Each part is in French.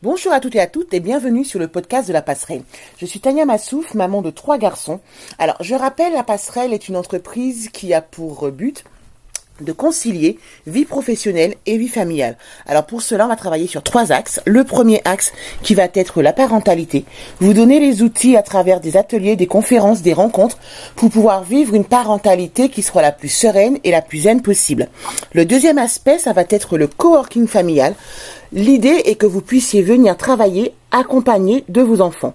Bonjour à toutes et à toutes et bienvenue sur le podcast de la passerelle. Je suis Tania Massouf, maman de trois garçons. Alors, je rappelle, la passerelle est une entreprise qui a pour but de concilier vie professionnelle et vie familiale. Alors pour cela, on va travailler sur trois axes. Le premier axe qui va être la parentalité. Vous donner les outils à travers des ateliers, des conférences, des rencontres pour pouvoir vivre une parentalité qui soit la plus sereine et la plus zen possible. Le deuxième aspect, ça va être le coworking familial. L'idée est que vous puissiez venir travailler accompagné de vos enfants.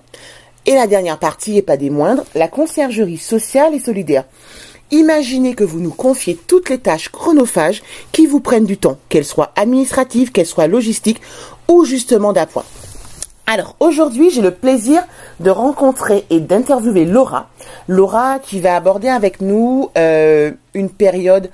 Et la dernière partie, et pas des moindres, la conciergerie sociale et solidaire. Imaginez que vous nous confiez toutes les tâches chronophages qui vous prennent du temps, qu'elles soient administratives, qu'elles soient logistiques ou justement d'appoint. Alors aujourd'hui, j'ai le plaisir de rencontrer et d'interviewer Laura. Laura qui va aborder avec nous euh, une période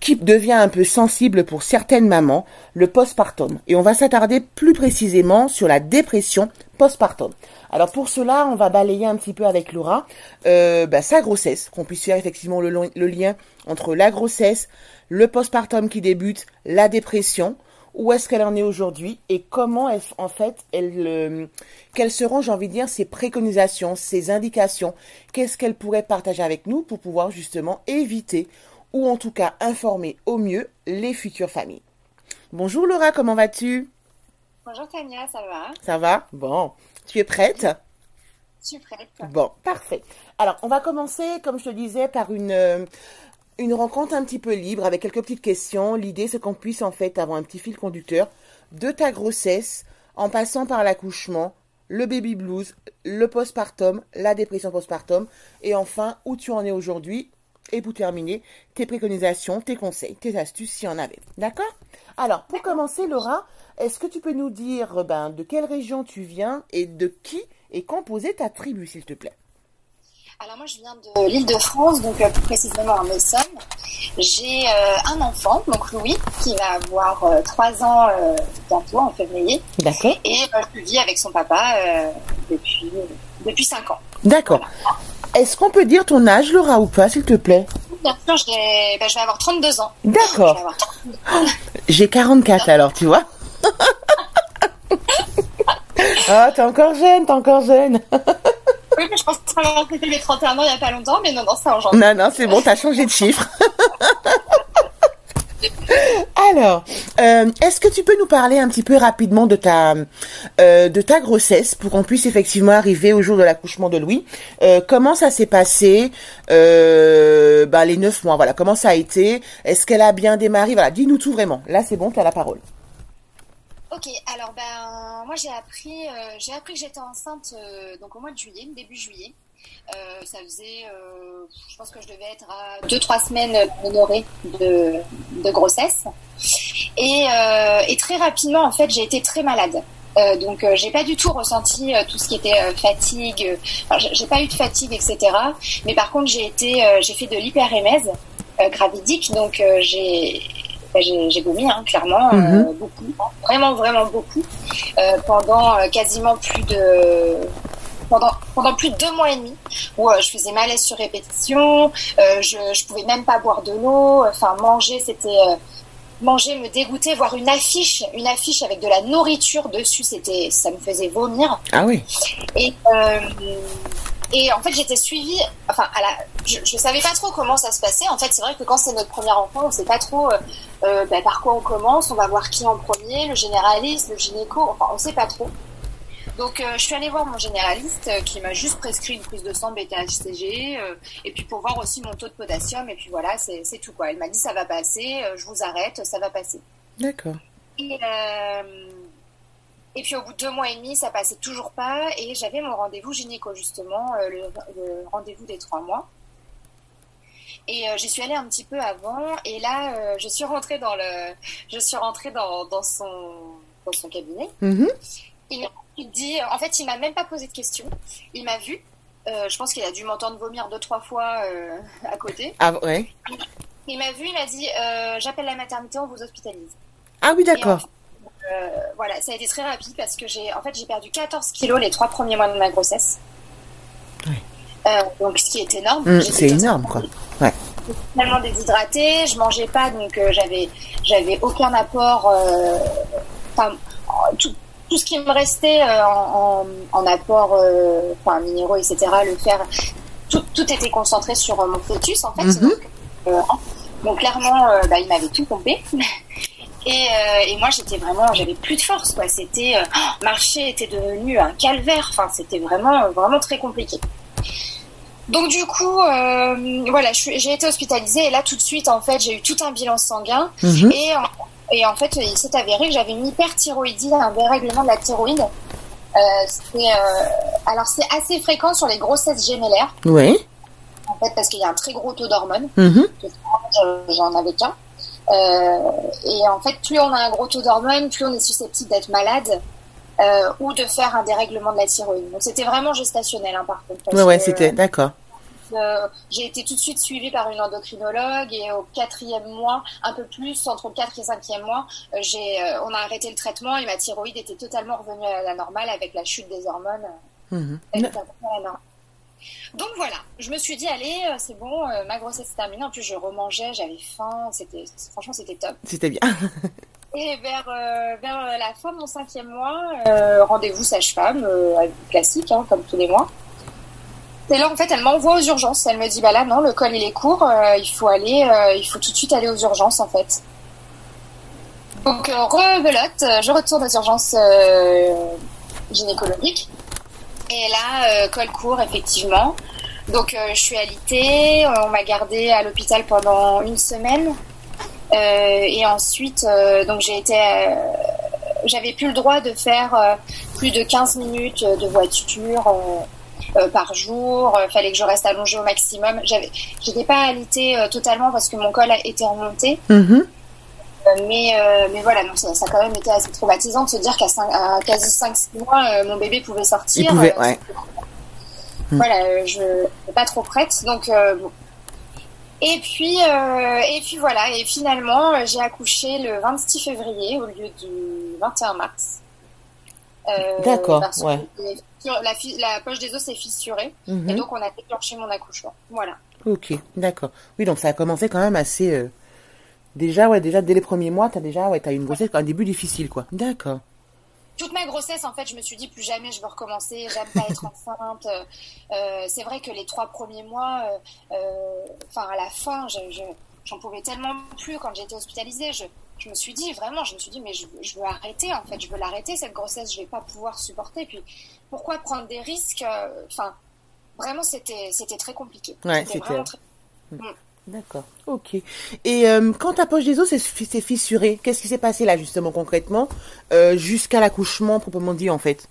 qui devient un peu sensible pour certaines mamans, le postpartum. Et on va s'attarder plus précisément sur la dépression postpartum. Alors pour cela, on va balayer un petit peu avec Laura euh, bah, sa grossesse, qu'on puisse faire effectivement le, lien entre la grossesse, le postpartum qui débute, la dépression, où est-ce qu'elle en est aujourd'hui et comment elle, en fait elle euh, quelles seront j'ai envie de dire ses préconisations, ses indications, qu'est-ce qu'elle pourrait partager avec nous pour pouvoir justement éviter ou en tout cas informer au mieux les futures familles. Bonjour Laura, comment vas-tu? Bonjour Tania, ça va? Ça va? Bon. Tu es prête? Je suis prête. Bon, parfait. Alors, on va commencer, comme je te disais, par une, euh, une rencontre un petit peu libre avec quelques petites questions. L'idée, c'est qu'on puisse en fait avoir un petit fil conducteur de ta grossesse en passant par l'accouchement, le baby blues, le postpartum, la dépression postpartum et enfin où tu en es aujourd'hui et pour terminer, tes préconisations, tes conseils, tes astuces s'il y en avait. D'accord? Alors, pour commencer, Laura, est-ce que tu peux nous dire ben, de quelle région tu viens et de qui est composée ta tribu, s'il te plaît? Alors moi je viens de l'île de France, donc euh, plus précisément en Essonne. J'ai euh, un enfant, donc Louis, qui va avoir euh, trois ans bientôt en février. D'accord. Et je vis avec son papa depuis depuis cinq ans. D'accord. Est-ce qu'on peut dire ton âge, Laura, ou pas, s'il te plaît? Bien sûr, ben, je vais avoir 32 ans. D'accord. J'ai 44 alors, tu vois? Ah, t'es encore jeune, t'es encore jeune. oui, mais je pense que ça été mes 31 ans il n'y a pas longtemps, mais non, non, ça en Non, non, c'est bon, t'as changé de chiffre. Alors, euh, est-ce que tu peux nous parler un petit peu rapidement de ta euh, de ta grossesse pour qu'on puisse effectivement arriver au jour de l'accouchement de Louis? Euh, Comment ça s'est passé? Bah, Les neuf mois, voilà. Comment ça a été? Est-ce qu'elle a bien démarré? Voilà, dis-nous tout vraiment. Là, c'est bon, tu as la parole. Ok, alors ben moi j'ai appris j'ai appris que j'étais enceinte donc au mois de juillet, début juillet. Euh, ça faisait, euh, je pense que je devais être à 2-3 semaines honorée de, grossesse. Et, euh, et, très rapidement, en fait, j'ai été très malade. donc, j'ai pas du tout ressenti tout ce qui était fatigue. Enfin, j'ai pas eu de fatigue, etc. Mais par contre, j'ai été, j'ai fait de l'hyperémèse gravidique. Donc, j'ai j'ai vomi, hein, clairement, mm-hmm. beaucoup, vraiment, vraiment beaucoup, pendant quasiment plus de pendant, pendant plus de deux mois et demi où euh, je faisais malaise sur répétition, euh, je, je pouvais même pas boire de l'eau, enfin manger c'était euh, manger me dégoûter, voir une affiche, une affiche avec de la nourriture dessus, c'était ça me faisait vomir. Ah oui. Et et en fait, j'étais suivie. Enfin, à la, je, je savais pas trop comment ça se passait. En fait, c'est vrai que quand c'est notre premier enfant, on sait pas trop euh, ben, par quoi on commence. On va voir qui en premier, le généraliste, le gynéco. Enfin, on sait pas trop. Donc, euh, je suis allée voir mon généraliste euh, qui m'a juste prescrit une prise de sang bêta-HCG euh, et puis pour voir aussi mon taux de potassium. Et puis voilà, c'est tout quoi. Elle m'a dit ça va passer, je vous arrête, ça va passer. D'accord. Et, et puis au bout de deux mois et demi, ça passait toujours pas et j'avais mon rendez-vous gynéco justement, le, rendez-vous des trois mois. Et j'y suis allée un petit peu avant et là, je suis rentrée dans le, je suis rentrée dans, dans son, dans son cabinet. Mm il dit, en fait, il m'a même pas posé de questions. Il m'a vu. Euh, je pense qu'il a dû m'entendre vomir deux trois fois euh, à côté. Ah ouais. Il m'a vu, il m'a dit, euh, j'appelle la maternité, on vous hospitalise. Ah oui, d'accord. Voilà, ça a été très rapide parce que j'ai, en fait, j'ai perdu 14 kilos les trois premiers mois de ma grossesse. donc, ce qui est énorme. Mmh, c'est énorme, quoi. Ouais. Tellement déshydratée, je mangeais pas, donc j'avais, j'avais aucun apport. Enfin, tout tout ce qui me restait en, en, apport, enfin minéraux, etc., le fer, tout, tout, était concentré sur mon fœtus en fait. Mhm. donc, clairement, bah, il m'avait tout pompé. Et, et, moi, j'étais vraiment, j'avais plus de force, quoi. C'était, marcher était devenu un calvaire. Enfin, c'était vraiment, vraiment très compliqué. Donc du coup, euh, voilà, j'ai été hospitalisée et là tout de suite, en fait, j'ai eu tout un bilan sanguin mhm. et, et en fait, il s'est avéré que j'avais une hyperthyroïdie, un dérèglement de la thyroïde. Euh, euh, alors c'est assez fréquent sur les grossesses gémellaires. Oui. En fait, parce qu'il y a un très gros taux d'hormones. Mhm. J'en avais qu'un. Euh, et en fait, plus on a un gros taux d'hormones, plus on est susceptible d'être malade. Euh, ou de faire un dérèglement de la thyroïde. Donc c'était vraiment gestationnel, hein, par contre. Ouais, ouais, c'était d'accord. Euh, j'ai été tout de suite suivie par une endocrinologue et au quatrième mois, un peu plus, entre le quatrième et cinquième mois, euh, j'ai, euh, on a arrêté le traitement et ma thyroïde était totalement revenue à la normale avec la chute des hormones. Mhm. Donc voilà, je me suis dit, allez, c'est bon, ma grossesse est terminée. En plus, je remangeais, j'avais faim, c'était, franchement, c'était top. C'était bien. Et vers, vers la fin de mon cinquième mois, rendez-vous sage-femme, classique, hein, comme tous les mois. Et là, en fait, elle m'envoie aux urgences. Elle me dit, bah là, non, le col, il est court, euh, il faut aller, euh, il faut tout de suite aller aux urgences, en fait. Donc, euh, rebelote, je retourne aux urgences gynécologiques. Et là, col court, effectivement. Donc, je suis alitée, on m'a gardée à l'hôpital pendant une semaine. et ensuite, donc j'ai été... j'avais plus le droit de faire plus de 15 minutes de voiture euh, par jour. Il euh, fallait que je reste allongée au maximum. J'avais, j'étais pas alitée euh, totalement parce que mon col été remonté. Mhm. Mais, mais voilà, donc ça, ça, a quand même été assez traumatisant de se dire qu'à quasi 5-6 mois, mon bébé pouvait sortir. Il pouvait, ouais. Voilà, je n'étais pas trop prête. Donc, bon. Et puis, et puis voilà, et finalement, j'ai accouché le 26 février au lieu du 21 mars. D'accord, ouais la, la, poche des os est fissurée. Mhm. Et donc, on a déclenché mon accouchement. Voilà. Ok, d'accord. Oui, donc ça a commencé quand même assez. Euh, déjà, ouais, déjà dès les premiers mois, t'as déjà, ouais, as une grossesse, un début difficile, quoi. D'accord. Toute ma grossesse, en fait, je me suis dit plus jamais je veux recommencer, j'aime pas être enceinte. Euh, c'est vrai que les trois premiers mois, euh, enfin à la fin, je, j'en pouvais tellement plus quand j'étais hospitalisée. Je, je me suis dit vraiment, je me suis dit mais je, je veux arrêter en fait, je veux l'arrêter cette grossesse, je vais pas pouvoir supporter. Puis pourquoi prendre des risques euh, Enfin, vraiment, c'était c'était très compliqué. Ouais, c'était vraiment très... D'accord, ok. Et euh, quand ta poche des os s'est fissurée, qu'est-ce qui s'est passé là justement concrètement euh, jusqu'à l'accouchement proprement dit en fait?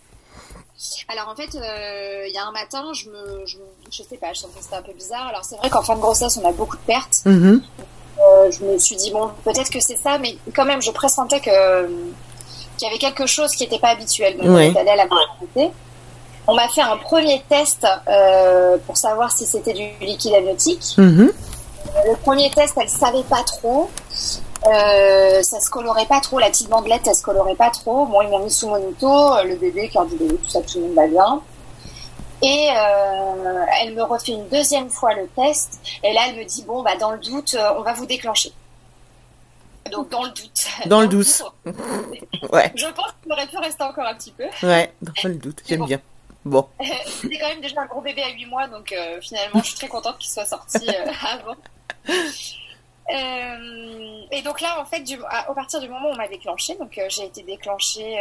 Alors en fait, il y a un matin, je me, je, sais pas, je sentais que c'était un peu bizarre. Alors c'est vrai qu'en fin de grossesse, on a beaucoup de pertes. Mm-hmm. je me suis dit bon, peut-être que c'est ça, mais quand même, je pressentais que qu'il y avait quelque chose qui n'était pas habituel. Donc on est allé à la maternité. On m'a fait un premier test euh, pour savoir si c'était du liquide amniotique. Mhm. Le premier test, elle savait pas trop. Euh, ça se colorait pas trop, la petite bandelette, elle se colorait pas trop. Bon, ils m'ont mis sous monito, le bébé, cœur du bébé, tout ça, tout le monde va bien. Et euh, elle me refait une deuxième fois le test. Et là, elle me dit, bon, bah, dans le doute, euh, on va vous déclencher. Donc, dans le doute. Dans, le doute. ouais. Je pense qu'il aurait pu rester encore un petit peu. Ouais, dans le doute. J'aime bien. Bon. C'était quand même déjà un gros bébé à 8 mois, donc euh, finalement, je suis très contente qu'il soit sorti euh, avant. Euh, et donc là, en fait, du, à, partir du moment où on m'a déclenché, donc j'ai été déclenchée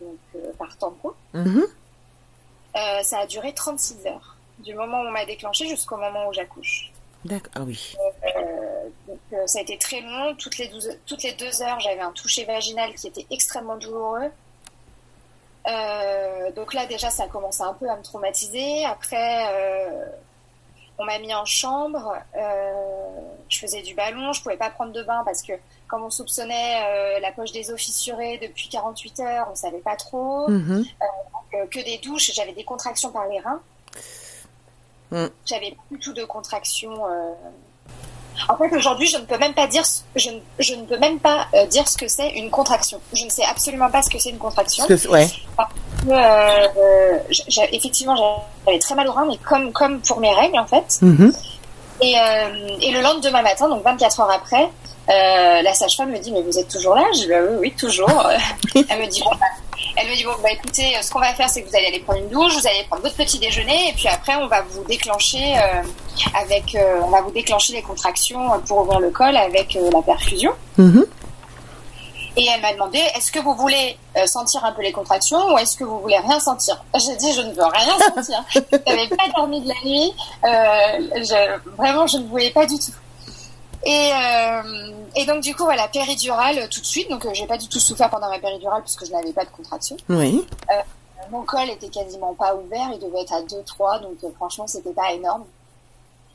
donc, par tampon. Mm-hmm. ça a duré 36 heures, du moment où on m'a déclenché jusqu'au moment où j'accouche. D'accord, ah oui. donc ça a été très long. Toutes les, 12, toutes les deux heures, j'avais un toucher vaginal qui était extrêmement douloureux. Euh, donc là, déjà, ça a commencé un peu à me traumatiser. Après, euh, on m'a mis en chambre. Euh, je faisais du ballon. Je pouvais pas prendre de bain parce que, comme on soupçonnait la poche des os fissurée depuis 48 heures, on savait pas trop. Mhm. que des douches. J'avais des contractions par les reins. Mm. J'avais plus tout de contractions en fait, aujourd'hui, je ne peux même pas dire, je ne, je ne peux même pas euh, dire ce que c'est une contraction. Je ne sais absolument pas ce que c'est une contraction. ouais. Euh, effectivement, j'avais très mal au rein, mais comme comme pour mes règles en fait. Mm-hmm. Et, euh, et le lendemain matin, donc 24 heures après, Euh, la sage-femme me dit mais vous êtes toujours là? Je dis bah oui, oui toujours. elle me dit bon, bah, elle me dit bon bah écoutez, ce qu'on va faire c'est que vous allez aller prendre une douche, vous allez prendre votre petit déjeuner et puis après on va vous déclencher euh, avec, euh, on va vous déclencher les contractions pour ouvrir le col avec euh, la perfusion. Mhm. Et elle m'a demandé est-ce que vous voulez euh, sentir un peu les contractions ou est-ce que vous voulez rien sentir? J'ai dit je ne veux rien sentir. je n'avais pas dormi de la nuit. Euh, je- vraiment, je ne voulais pas du tout. Et, euh, et donc du coup voilà péridurale tout de suite. Donc euh, j'ai pas du tout souffert pendant ma péridurale puisque je n'avais pas de contractions. Oui. Mon col était quasiment pas ouvert, il devait être à 2-3, donc franchement c'était pas énorme.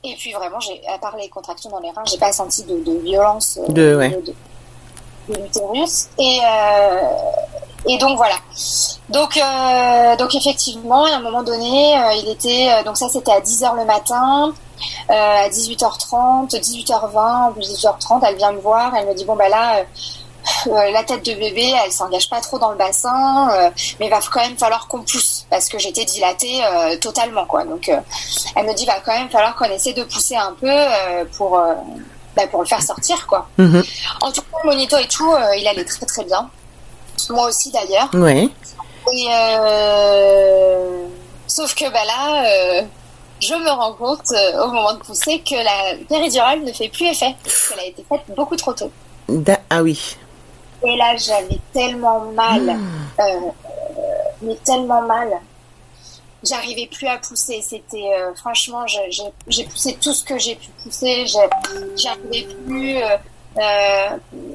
Et puis vraiment, j'ai, à part les contractions dans les reins, j'ai pas senti de, de violence De- ouais. de, de l'utérus. Et, euh, et donc voilà. Donc, euh, donc effectivement, à un moment donné, euh, il était, euh, donc ça c'était à 10h le matin, à 18h30, 18h20, 18h30, elle vient me voir, elle me dit bon bah là, la tête de bébé, elle s'engage pas trop dans le bassin, mais va quand même falloir qu'on pousse parce que j'étais dilatée totalement quoi. Donc elle me dit va quand même falloir qu'on essaie de pousser un peu pour bah, pour le faire sortir quoi. Mhm. En tout cas, monito et tout, euh, il allait très très bien. Moi aussi d'ailleurs. Oui. Et euh, sauf que bah là, euh, je me rends compte au moment de pousser que la péridurale ne fait plus effet parce qu'elle a été faite beaucoup trop tôt. Da- ah oui. Et là, j'avais tellement mal, euh, mais tellement mal. J'arrivais plus à pousser. C'était euh, franchement, j'ai poussé tout ce que j'ai pu pousser. J'arrivais plus. euh, euh,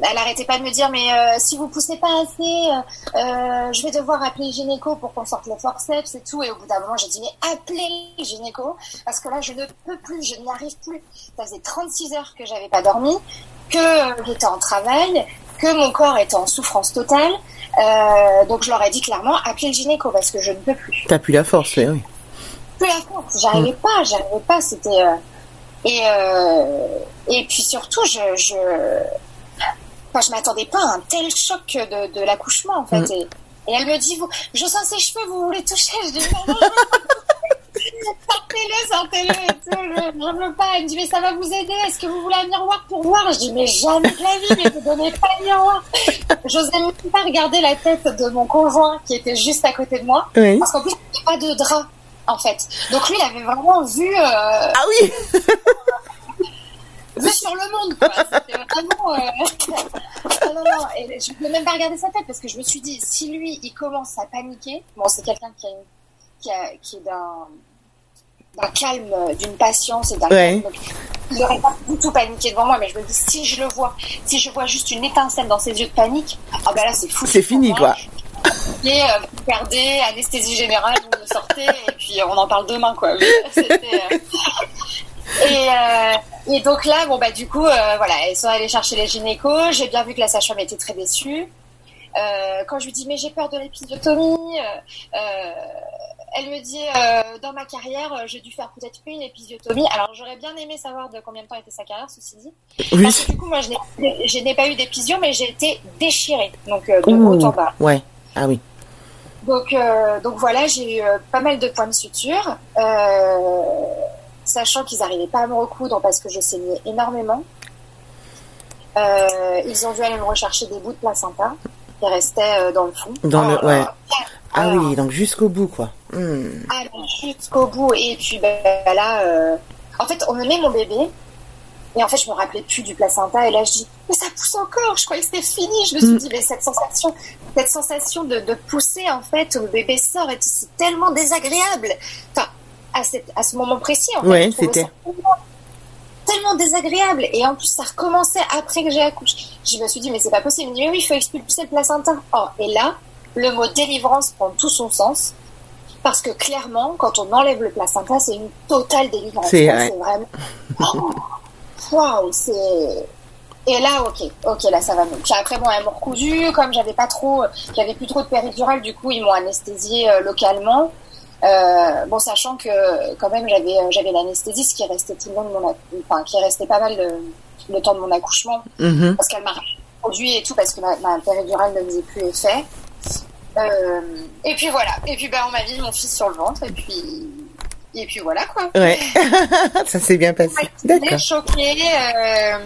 elle arrêtait pas de me dire mais euh, si vous poussez pas assez, euh, euh, je vais devoir appeler le gynéco pour qu'on sorte le forceps et tout. Et au bout d'un moment, j'ai dit mais appelez le gynéco parce que là, je ne peux plus, je n'y arrive plus. Ça faisait 36 heures que j'avais pas dormi, que j'étais en travail, que mon corps était en souffrance totale. Euh, donc je leur ai dit clairement appelez le gynéco parce que je ne peux plus. T'as plus la force, oui. Plus la force, j'arrivais pas, j'arrivais pas. C'était euh, et euh, et puis surtout je je enfin, je m'attendais pas à un tel choc de, de l'accouchement en fait. Mm. Et, et elle me dit vous, je sens ses cheveux, vous voulez toucher Je dis non non. non. Sortez-le, sortez-le et tout. Je, je veux pas. Elle me dit, mais ça va vous aider. Est-ce que vous voulez un miroir pour voir? Je dis, mais jamais de la vie, mais vous donnez pas de miroir. J'osais même pas regarder la tête de mon conjoint qui était juste à côté de moi. Oui. Parce qu'en plus, il n'y avait pas de drap, en fait. Donc lui, il avait vraiment vu, euh, Ah oui. vu sur le monde, quoi. C'était vraiment... Euh... ah non, non, et je ne pouvais même pas regarder sa tête parce que je me suis dit, si lui, il commence à paniquer... Bon, c'est quelqu'un qui, a une- qui, a- qui est d'un d'un calme, euh, d'une patience et d'un Ouais. calme. Il n'aurait pas du tout paniqué devant moi, mais je me dis, si je le vois, si je vois juste une étincelle dans ses yeux de panique, ah ben là, c'est fou. C'est fini, quoi. Et euh, vous perdez, anesthésie générale, vous me sortez, et puis euh, on en parle demain, quoi. Mais, euh, Et, euh, et donc là, bon bah du coup, voilà, elles sont allées chercher les gynécos. J'ai bien vu que la sage-femme était très déçue. Quand je lui dis mais j'ai peur de l'épisiotomie, elle me dit euh, dans ma carrière euh, j'ai dû faire peut-être une épisiotomie. Alors j'aurais bien aimé savoir de combien de temps était sa carrière, ceci dit. Oui. Parce que du coup moi je n'ai- pas eu d'épisio, mais j'ai été déchirée, donc euh, de Ouh. haut en bas. Ouais. Ah oui. Donc, euh, donc voilà, j'ai eu pas mal de points de suture, sachant qu'ils n'arrivaient pas à me recoudre parce que je saignais énormément. Ils ont dû aller me rechercher des bouts de placenta qui restaient dans le fond. Dans le- là ouais. Ah Alors, oui, donc jusqu'au bout, quoi. Hmm. ah, mais jusqu'au bout. Et puis ben, là, euh, en fait, on me met mon bébé. Et en fait, je me rappelais plus du placenta. Et là, je dis, mais ça pousse encore. Je croyais que c'était fini. Je me suis dit, mais cette sensation, cette sensation de, de pousser, en fait, où le bébé sort, et c'est tellement désagréable. Enfin, à, cette, à ce moment précis, en fait. Ouais, c'était. Tellement, tellement désagréable. Et en plus, ça recommençait après que j'ai accouché. Je me suis dit, mais c'est pas possible. Il me dit, mais oui, il faut expulser le placenta. Oh, et là, le mot délivrance prend tout son sens. Parce que clairement, quand on enlève le placenta, c'est une totale délivrance. C'est vrai. vraiment. Oh, Waouh, c'est. Et là, ok, ok, là ça va mieux. Puis après, bon, elles m'ont recousu, comme j'avais pas trop, j'avais plus trop de péridurale, du coup, ils m'ont anesthésié euh, localement. Euh, bon, sachant que quand même, j'avais, euh, j'avais l'anesthésie, ce qui restait tout le long de mon, enfin, qui restait pas mal le, le temps de mon accouchement Mhm. parce qu'elle m'a produit et tout parce que ma, ma péridurale ne faisait plus effet. Euh, et puis voilà. Et puis ben on m'a mis mon fils sur le ventre et puis et puis voilà quoi. Ouais. Ça s'est bien passé. J'étais D'accord. choquée. euh,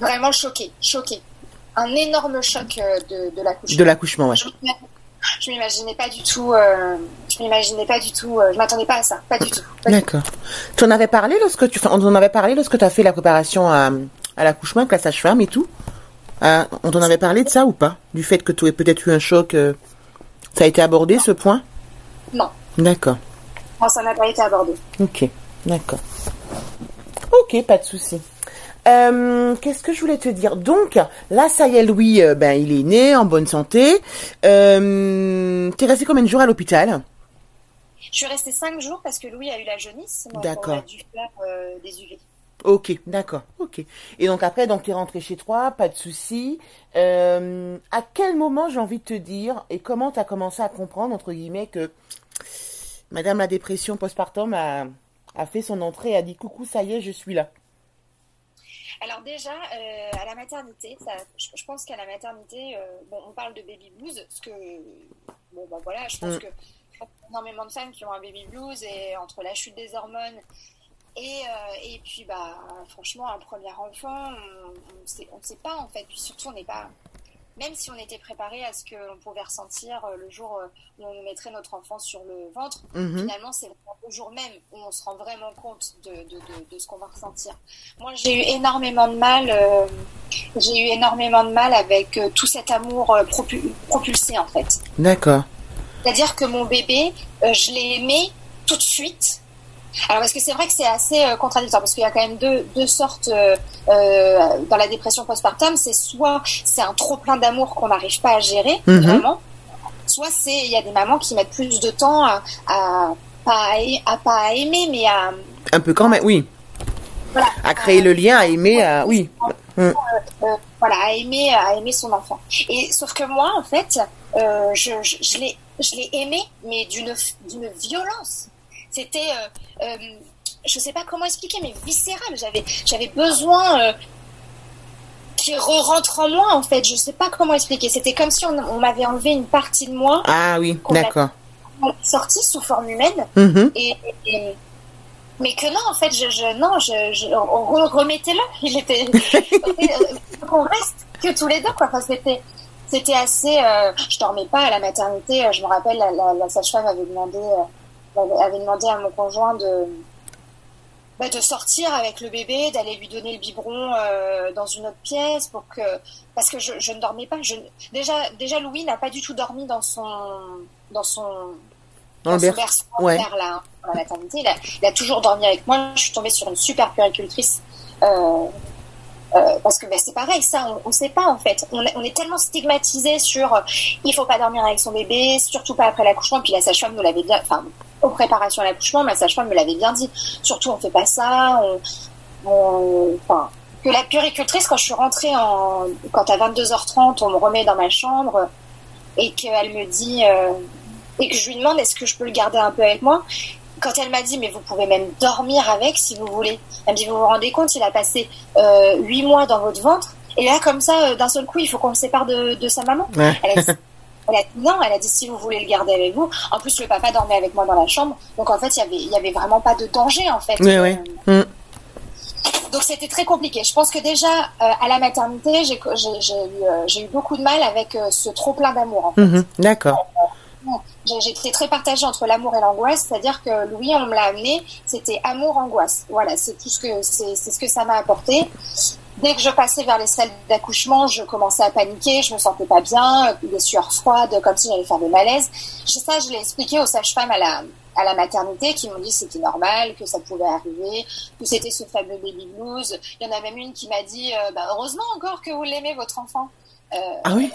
vraiment choquée, choquée. Un énorme choc de, de l'accouchement. De l'accouchement, ouais. Je m'imaginais pas du tout. Euh, je m'imaginais pas du tout. Euh, je m'attendais pas à ça, pas du tout. D'accord. Tu en avais parlé lorsque tu, on en avait parlé lorsque tu as fait la préparation à, à l'accouchement avec la sage-femme et tout? Euh, on t'en avait parlé de ça ou pas? Du fait que tu aies peut-être eu un choc. ça a été abordé ce point? Non. D'accord. Non, ça n'a pas été abordé. Ok, d'accord. Ok, pas de souci. Euh, qu'est-ce que je voulais te dire? Donc, là, ça y est, Louis, euh, ben, il est né, en bonne santé. Euh, T'es resté combien de jours à l'hôpital? Je suis restée cinq jours parce que Louis a eu la jaunisse. D'accord. On a dû faire euh, des UV. Ok, d'accord, ok. Et donc après, donc es rentré chez toi, pas de souci. à quel moment j'ai envie de te dire et comment tu as commencé à comprendre entre guillemets que Madame la dépression postpartum a, a fait son entrée et a dit coucou, ça y est, je suis là? Alors déjà, euh, à la maternité, je, pense qu'à la maternité, euh, bon, on parle de baby blues, parce que, bon, ben voilà, je pense mm. que énormément de femmes qui ont un baby blues et entre la chute des hormones et, euh, et puis, bah, franchement, un premier enfant, on ne sait pas en fait. Puis surtout, on n'est pas, même si on était préparé à ce que l'on pouvait ressentir euh, le jour euh, où on mettrait notre enfant sur le ventre, mhm. finalement, c'est le jour même où on se rend vraiment compte de, de, de, ce qu'on va ressentir. Moi, j'ai eu énormément de mal, euh, j'ai eu énormément de mal avec tout cet amour propulsé, en fait. D'accord. C'est-à-dire que mon bébé, je l'ai aimé tout de suite alors parce que c'est vrai que c'est assez euh, contradictoire parce qu'il y a quand même deux, deux sortes euh, euh dans la dépression postpartum. C'est soit c'est un trop plein d'amour qu'on n'arrive pas à gérer mhm. vraiment, soit c'est il y a des mamans qui mettent plus de temps à, à pas à, pas à aimer mais à un peu quand même oui. Voilà, à créer le lien, à aimer, à oui. Euh, voilà, à aimer, à aimer son enfant. Et sauf que moi, en fait, je, je, je l'ai, je l'ai aimé, mais d'une, d'une violence c'était, euh, euh, je sais pas comment expliquer, mais viscéral. J'avais, j'avais besoin euh, qu'il re-rentre en moi, en fait. Je sais pas comment expliquer. C'était comme si on, m'avait enlevé une partie de moi. Ah oui, d'accord. Sortie sous forme humaine. Mm-hmm. Et, mais que non, en fait, je, je non, je, je remettez-le. Il était, qu'on reste que tous les deux, quoi. Enfin, c'était, c'était assez. Euh, je dormais pas à la maternité. Je me rappelle, la, la, sage-femme avait demandé avait demandé à mon conjoint de, bah, de sortir avec le bébé, d'aller lui donner le biberon euh, dans une autre pièce pour que parce que je, je ne dormais pas. Je, déjà, déjà Louis n'a pas du tout dormi dans son dans son dans, son berceau ouais. là, la maternité. Il a, il a, toujours dormi avec moi. Je suis tombée sur une super péricultrice. Euh, euh, parce que ben, c'est pareil, ça, on ne sait pas en fait. On, on est tellement stigmatisé sur il faut pas dormir avec son bébé, surtout pas après l'accouchement. Puis la sage-femme nous l'avait bien, enfin, aux préparations à l'accouchement, ma sage-femme me l'avait bien dit. Surtout, on fait pas ça. On, enfin, que la puricultrice, quand je suis rentrée en, quand à 22h30, on me remet dans ma chambre et qu'elle me dit, euh, et que je lui demande est-ce que je peux le garder un peu avec moi? Quand elle m'a dit, mais vous pouvez même dormir avec si vous voulez. Elle me dit, vous vous rendez compte, il a passé euh, 8 mois dans votre ventre. Et là, comme ça, euh, d'un seul coup, il faut qu'on le sépare de, de sa maman. Elle a dit non, elle a dit si vous voulez le garder avec vous. En plus, le papa dormait avec moi dans la chambre. Donc en fait, il y avait, il y avait vraiment pas de danger en fait. Oui, oui. Euh, mm. Donc c'était très compliqué. Je pense que déjà euh, à la maternité, j'ai eu, euh, eu, beaucoup de mal avec ce trop plein d'amour. En fait. Mm-hmm. D'accord. J'étais très partagée entre l'amour et l'angoisse, c'est-à-dire que Louis, on me l'a amené, c'était amour-angoisse. Voilà, c'est tout ce que c'est ce que ça m'a apporté. Dès que je passais vers les salles d'accouchement, je commençais à paniquer, je me sentais pas bien, des sueurs froides, comme si j'allais faire des malaises. Ça, je l'ai expliqué aux sages-femmes à la, à la maternité qui m'ont dit que c'était normal, que ça pouvait arriver, que c'était ce fameux baby blues. Il y en a même une qui m'a dit euh, bah, heureusement encore que vous l'aimez votre enfant. Euh, ah oui?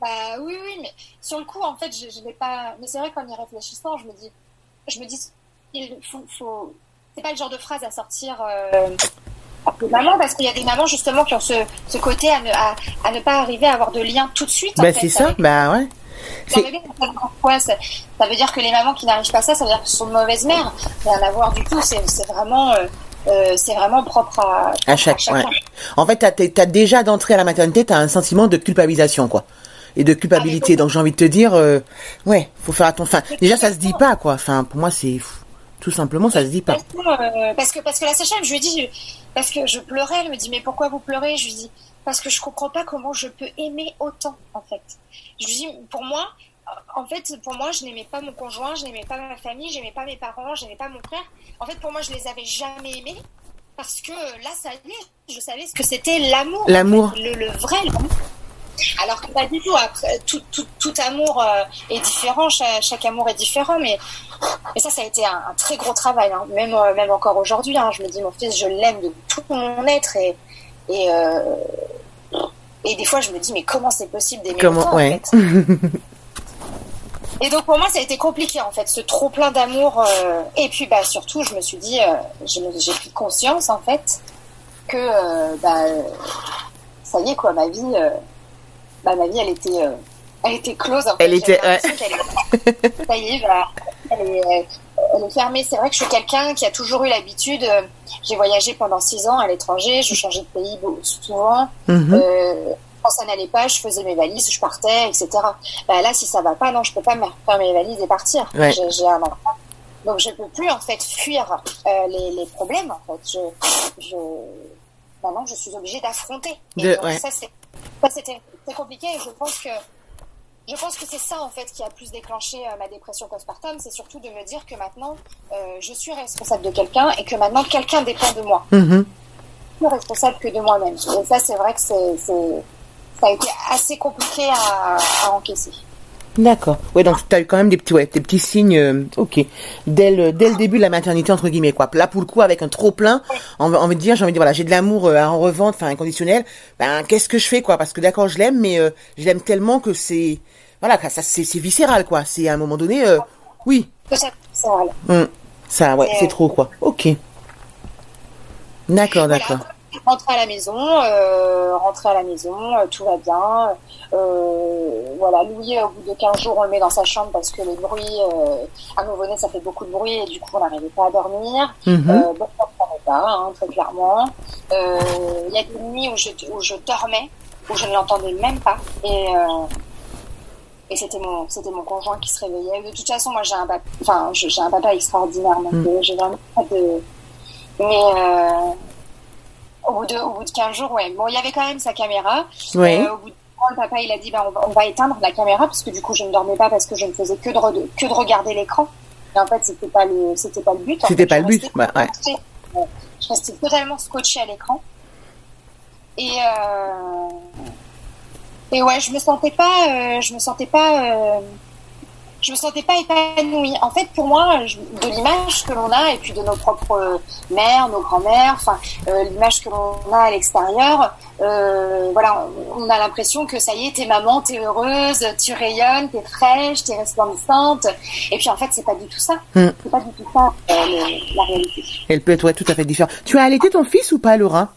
Bah oui oui mais sur le coup en fait je, je vais pas mais c'est vrai qu'en y réfléchissant je me dis je me dis il faut, faut... c'est pas le genre de phrase à sortir euh, maman parce qu'il y a des mamans justement qui ont ce, ce côté à ne, à, à, ne pas arriver à avoir de lien tout de suite. Bah c'est ça, bah ouais. Ça veut, dire, ça veut dire que les mamans qui n'arrivent pas à ça, ça veut dire qu'elles sont de mauvaises mères. Rien à voir du tout, c'est vraiment... Euh, euh, c'est vraiment propre à, à, chaque, à Ouais. En fait, tu as, déjà d'entrée à la maternité, tu as un sentiment de culpabilisation, quoi. Et de culpabilité. Ah, Donc j'ai envie de te dire, euh, ouais, faut faire attention. Enfin, déjà, ça se dit pas, quoi. Enfin, pour moi, c'est Tout simplement, ça se dit pas. Euh, parce que parce que la Sacha, je lui ai dit parce que je pleurais, elle me dit mais pourquoi vous pleurez? Je lui dis parce que je comprends pas comment je peux aimer autant en fait. Je lui dis pour moi en fait, pour moi, je n'aimais pas mon conjoint, je n'aimais pas ma famille, je n'aimais pas mes parents, je n'aimais pas mon frère. En fait, pour moi, je les avais jamais aimés parce que là, ça allait. Je savais ce que c'était l'amour. L'amour. le, le, vrai amour. Alors que pas du tout. Après, tout, tout, tout amour euh, est différent, chaque, chaque, amour est différent, mais, mais ça, ça a été un, un très gros travail. Hein. Même, euh, même encore aujourd'hui, hein, je me dis, mon fils, je l'aime de tout mon être et, et, euh, et des fois, je me dis, mais comment c'est possible d'aimer Comment, ouais. en fait? Et donc pour moi, ça a été compliqué en fait, ce trop plein d'amour. Et puis bah surtout, je me suis dit, j'ai pris conscience en fait que bah ça y est quoi, ma vie, bah ma vie, elle était, elle était close. En fait. Elle était. Ouais. Elle ça y est, bah, elle est, elle est fermée. C'est vrai que je suis quelqu'un qui a toujours eu l'habitude. j'ai voyagé pendant six ans à l'étranger, je changeais de pays souvent. Mm -hmm quand ça n'allait pas, je faisais mes valises, je partais, etc. Bah là, si ça va pas, non, je peux pas me faire mes valises et partir. Ouais. J'ai un enfant. Donc je peux plus en fait fuir euh, les, les, problèmes. En fait, je, je... maintenant je suis obligée d'affronter. De, ouais. ça c'est ça c'était compliqué. Et je pense que je pense que c'est ça en fait qui a plus déclenché euh, ma dépression postpartum, c'est surtout de me dire que maintenant euh, je suis responsable de quelqu'un et que maintenant quelqu'un dépend de moi. Mm -hmm. Plus responsable que de moi-même. Et ça c'est vrai que c'est ça a été assez compliqué à, à encaisser. D'accord. Ouais, donc tu as eu quand même des petits, ouais, des petits signes, euh, ok, dès le, dès le début de la maternité entre guillemets quoi. Là pour le coup avec un trop plein, on va, on va dire, j'ai envie de dire voilà, j'ai de l'amour euh, à en revendre, enfin inconditionnel. Ben qu'est-ce que je fais quoi? Parce que d'accord, je l'aime, mais euh, je l'aime tellement que c'est, voilà, ça c'est viscéral quoi. C'est à un moment donné, euh, oui. C'est. Hum, ça, ouais, c'est trop quoi. Ok. D'accord, d'accord. Rentrer à la maison, euh, rentrer à la maison, euh, tout va bien. Euh, voilà, Louis, au bout de 15 jours, on le met dans sa chambre parce que les bruits, euh, à nouveau-né, ça fait beaucoup de bruit et du coup, on n'arrivait pas à dormir. Mm -hmm. euh, bon, on ne pas, hein, très clairement. Il y a des nuits où je, où je dormais, où je ne l'entendais même pas. Et, et c'était mon, c'était mon conjoint qui se réveillait. De toute façon, moi, j'ai un, enfin, j'ai un papa extraordinaire, donc mm. j'ai vraiment pas de... Mais au bout de, au bout de 15 jours, ouais. Bon, il y avait quand même sa caméra. Oui. Euh, au bout de le papa, il a dit, bah, on, va, on va éteindre la caméra parce que du coup, je ne dormais pas parce que je ne faisais que de, que de regarder l'écran. Et en fait, c'était pas le, c'était pas le but. C'était pas le but, bah, ouais. Je restais totalement scotché à l'écran. Et, euh, et ouais, je me sentais pas, euh, je me sentais pas, euh, je me sentais pas épanouie. En fait, pour moi, de l'image que l'on a et puis de nos propres mères, nos grands-mères, enfin euh, l'image que l'on a à l'extérieur, euh, voilà, on a l'impression que ça y est, t'es maman, t'es heureuse, tu rayonnes, t'es fraîche, t'es resplendissante. Et puis en fait, c'est pas du tout ça. Mm. C'est pas du tout ça euh, le, la réalité. Elle peut être ouais, tout à fait différente. Tu as allaité ton fils ou pas, Laura?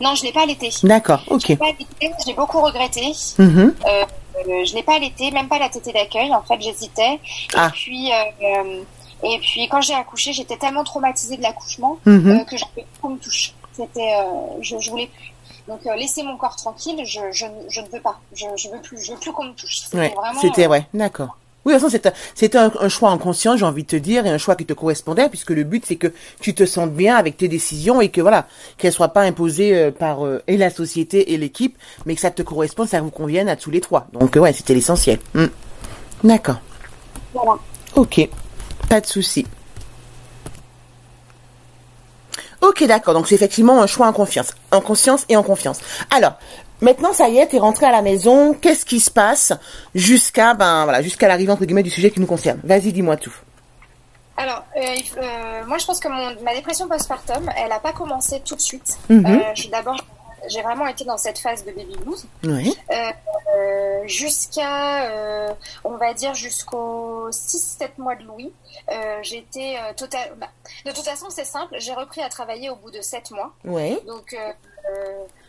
Non, je l'ai pas allaité. D'accord, ok. Je l'ai beaucoup regretté. Mm -hmm. euh, euh, je n'ai pas allaité, même pas la tétée d'accueil. En fait, j'hésitais. Ah. Et puis, euh, et puis quand j'ai accouché, j'étais tellement traumatisée de l'accouchement euh, que j'avais qu'on me touche. C'était, je, je voulais plus. Donc euh, laisser mon corps tranquille, je, je, je ne veux pas. Je, je veux plus, je veux plus qu'on me touche. C'était ouais, ouais, d'accord. Oui, de toute façon, c'était un, un, choix en conscience, j'ai envie de te dire, et un choix qui te correspondait, puisque le but, c'est que tu te sentes bien avec tes décisions et que, voilà, qu'elles soient pas imposées euh, par euh, et la société et l'équipe, mais que ça te corresponde, ça vous convienne à tous les trois. Donc, euh, ouais, c'était l'essentiel. Mm. D'accord. Voilà. Ok. Pas de souci. Ok, d'accord. Donc, c'est effectivement un choix en confiance. En conscience et en confiance. Alors, Maintenant, ça y est, t'es rentré à la maison. Qu'est-ce qui se passe jusqu'à ben voilà jusqu'à l'arrivée entre guillemets du sujet qui nous concerne? Vas-y, dis-moi tout. Alors, euh, euh, moi, je pense que mon, ma dépression postpartum, elle n'a pas commencé tout de suite. -hmm. euh, D'abord, j'ai vraiment été dans cette phase de baby blues. Oui. jusqu'à, on va dire, jusqu'aux 6-7 mois de Louis. J'étais total. Bah, de toute façon, c'est simple. J'ai repris à travailler au bout de 7 mois. Oui. Donc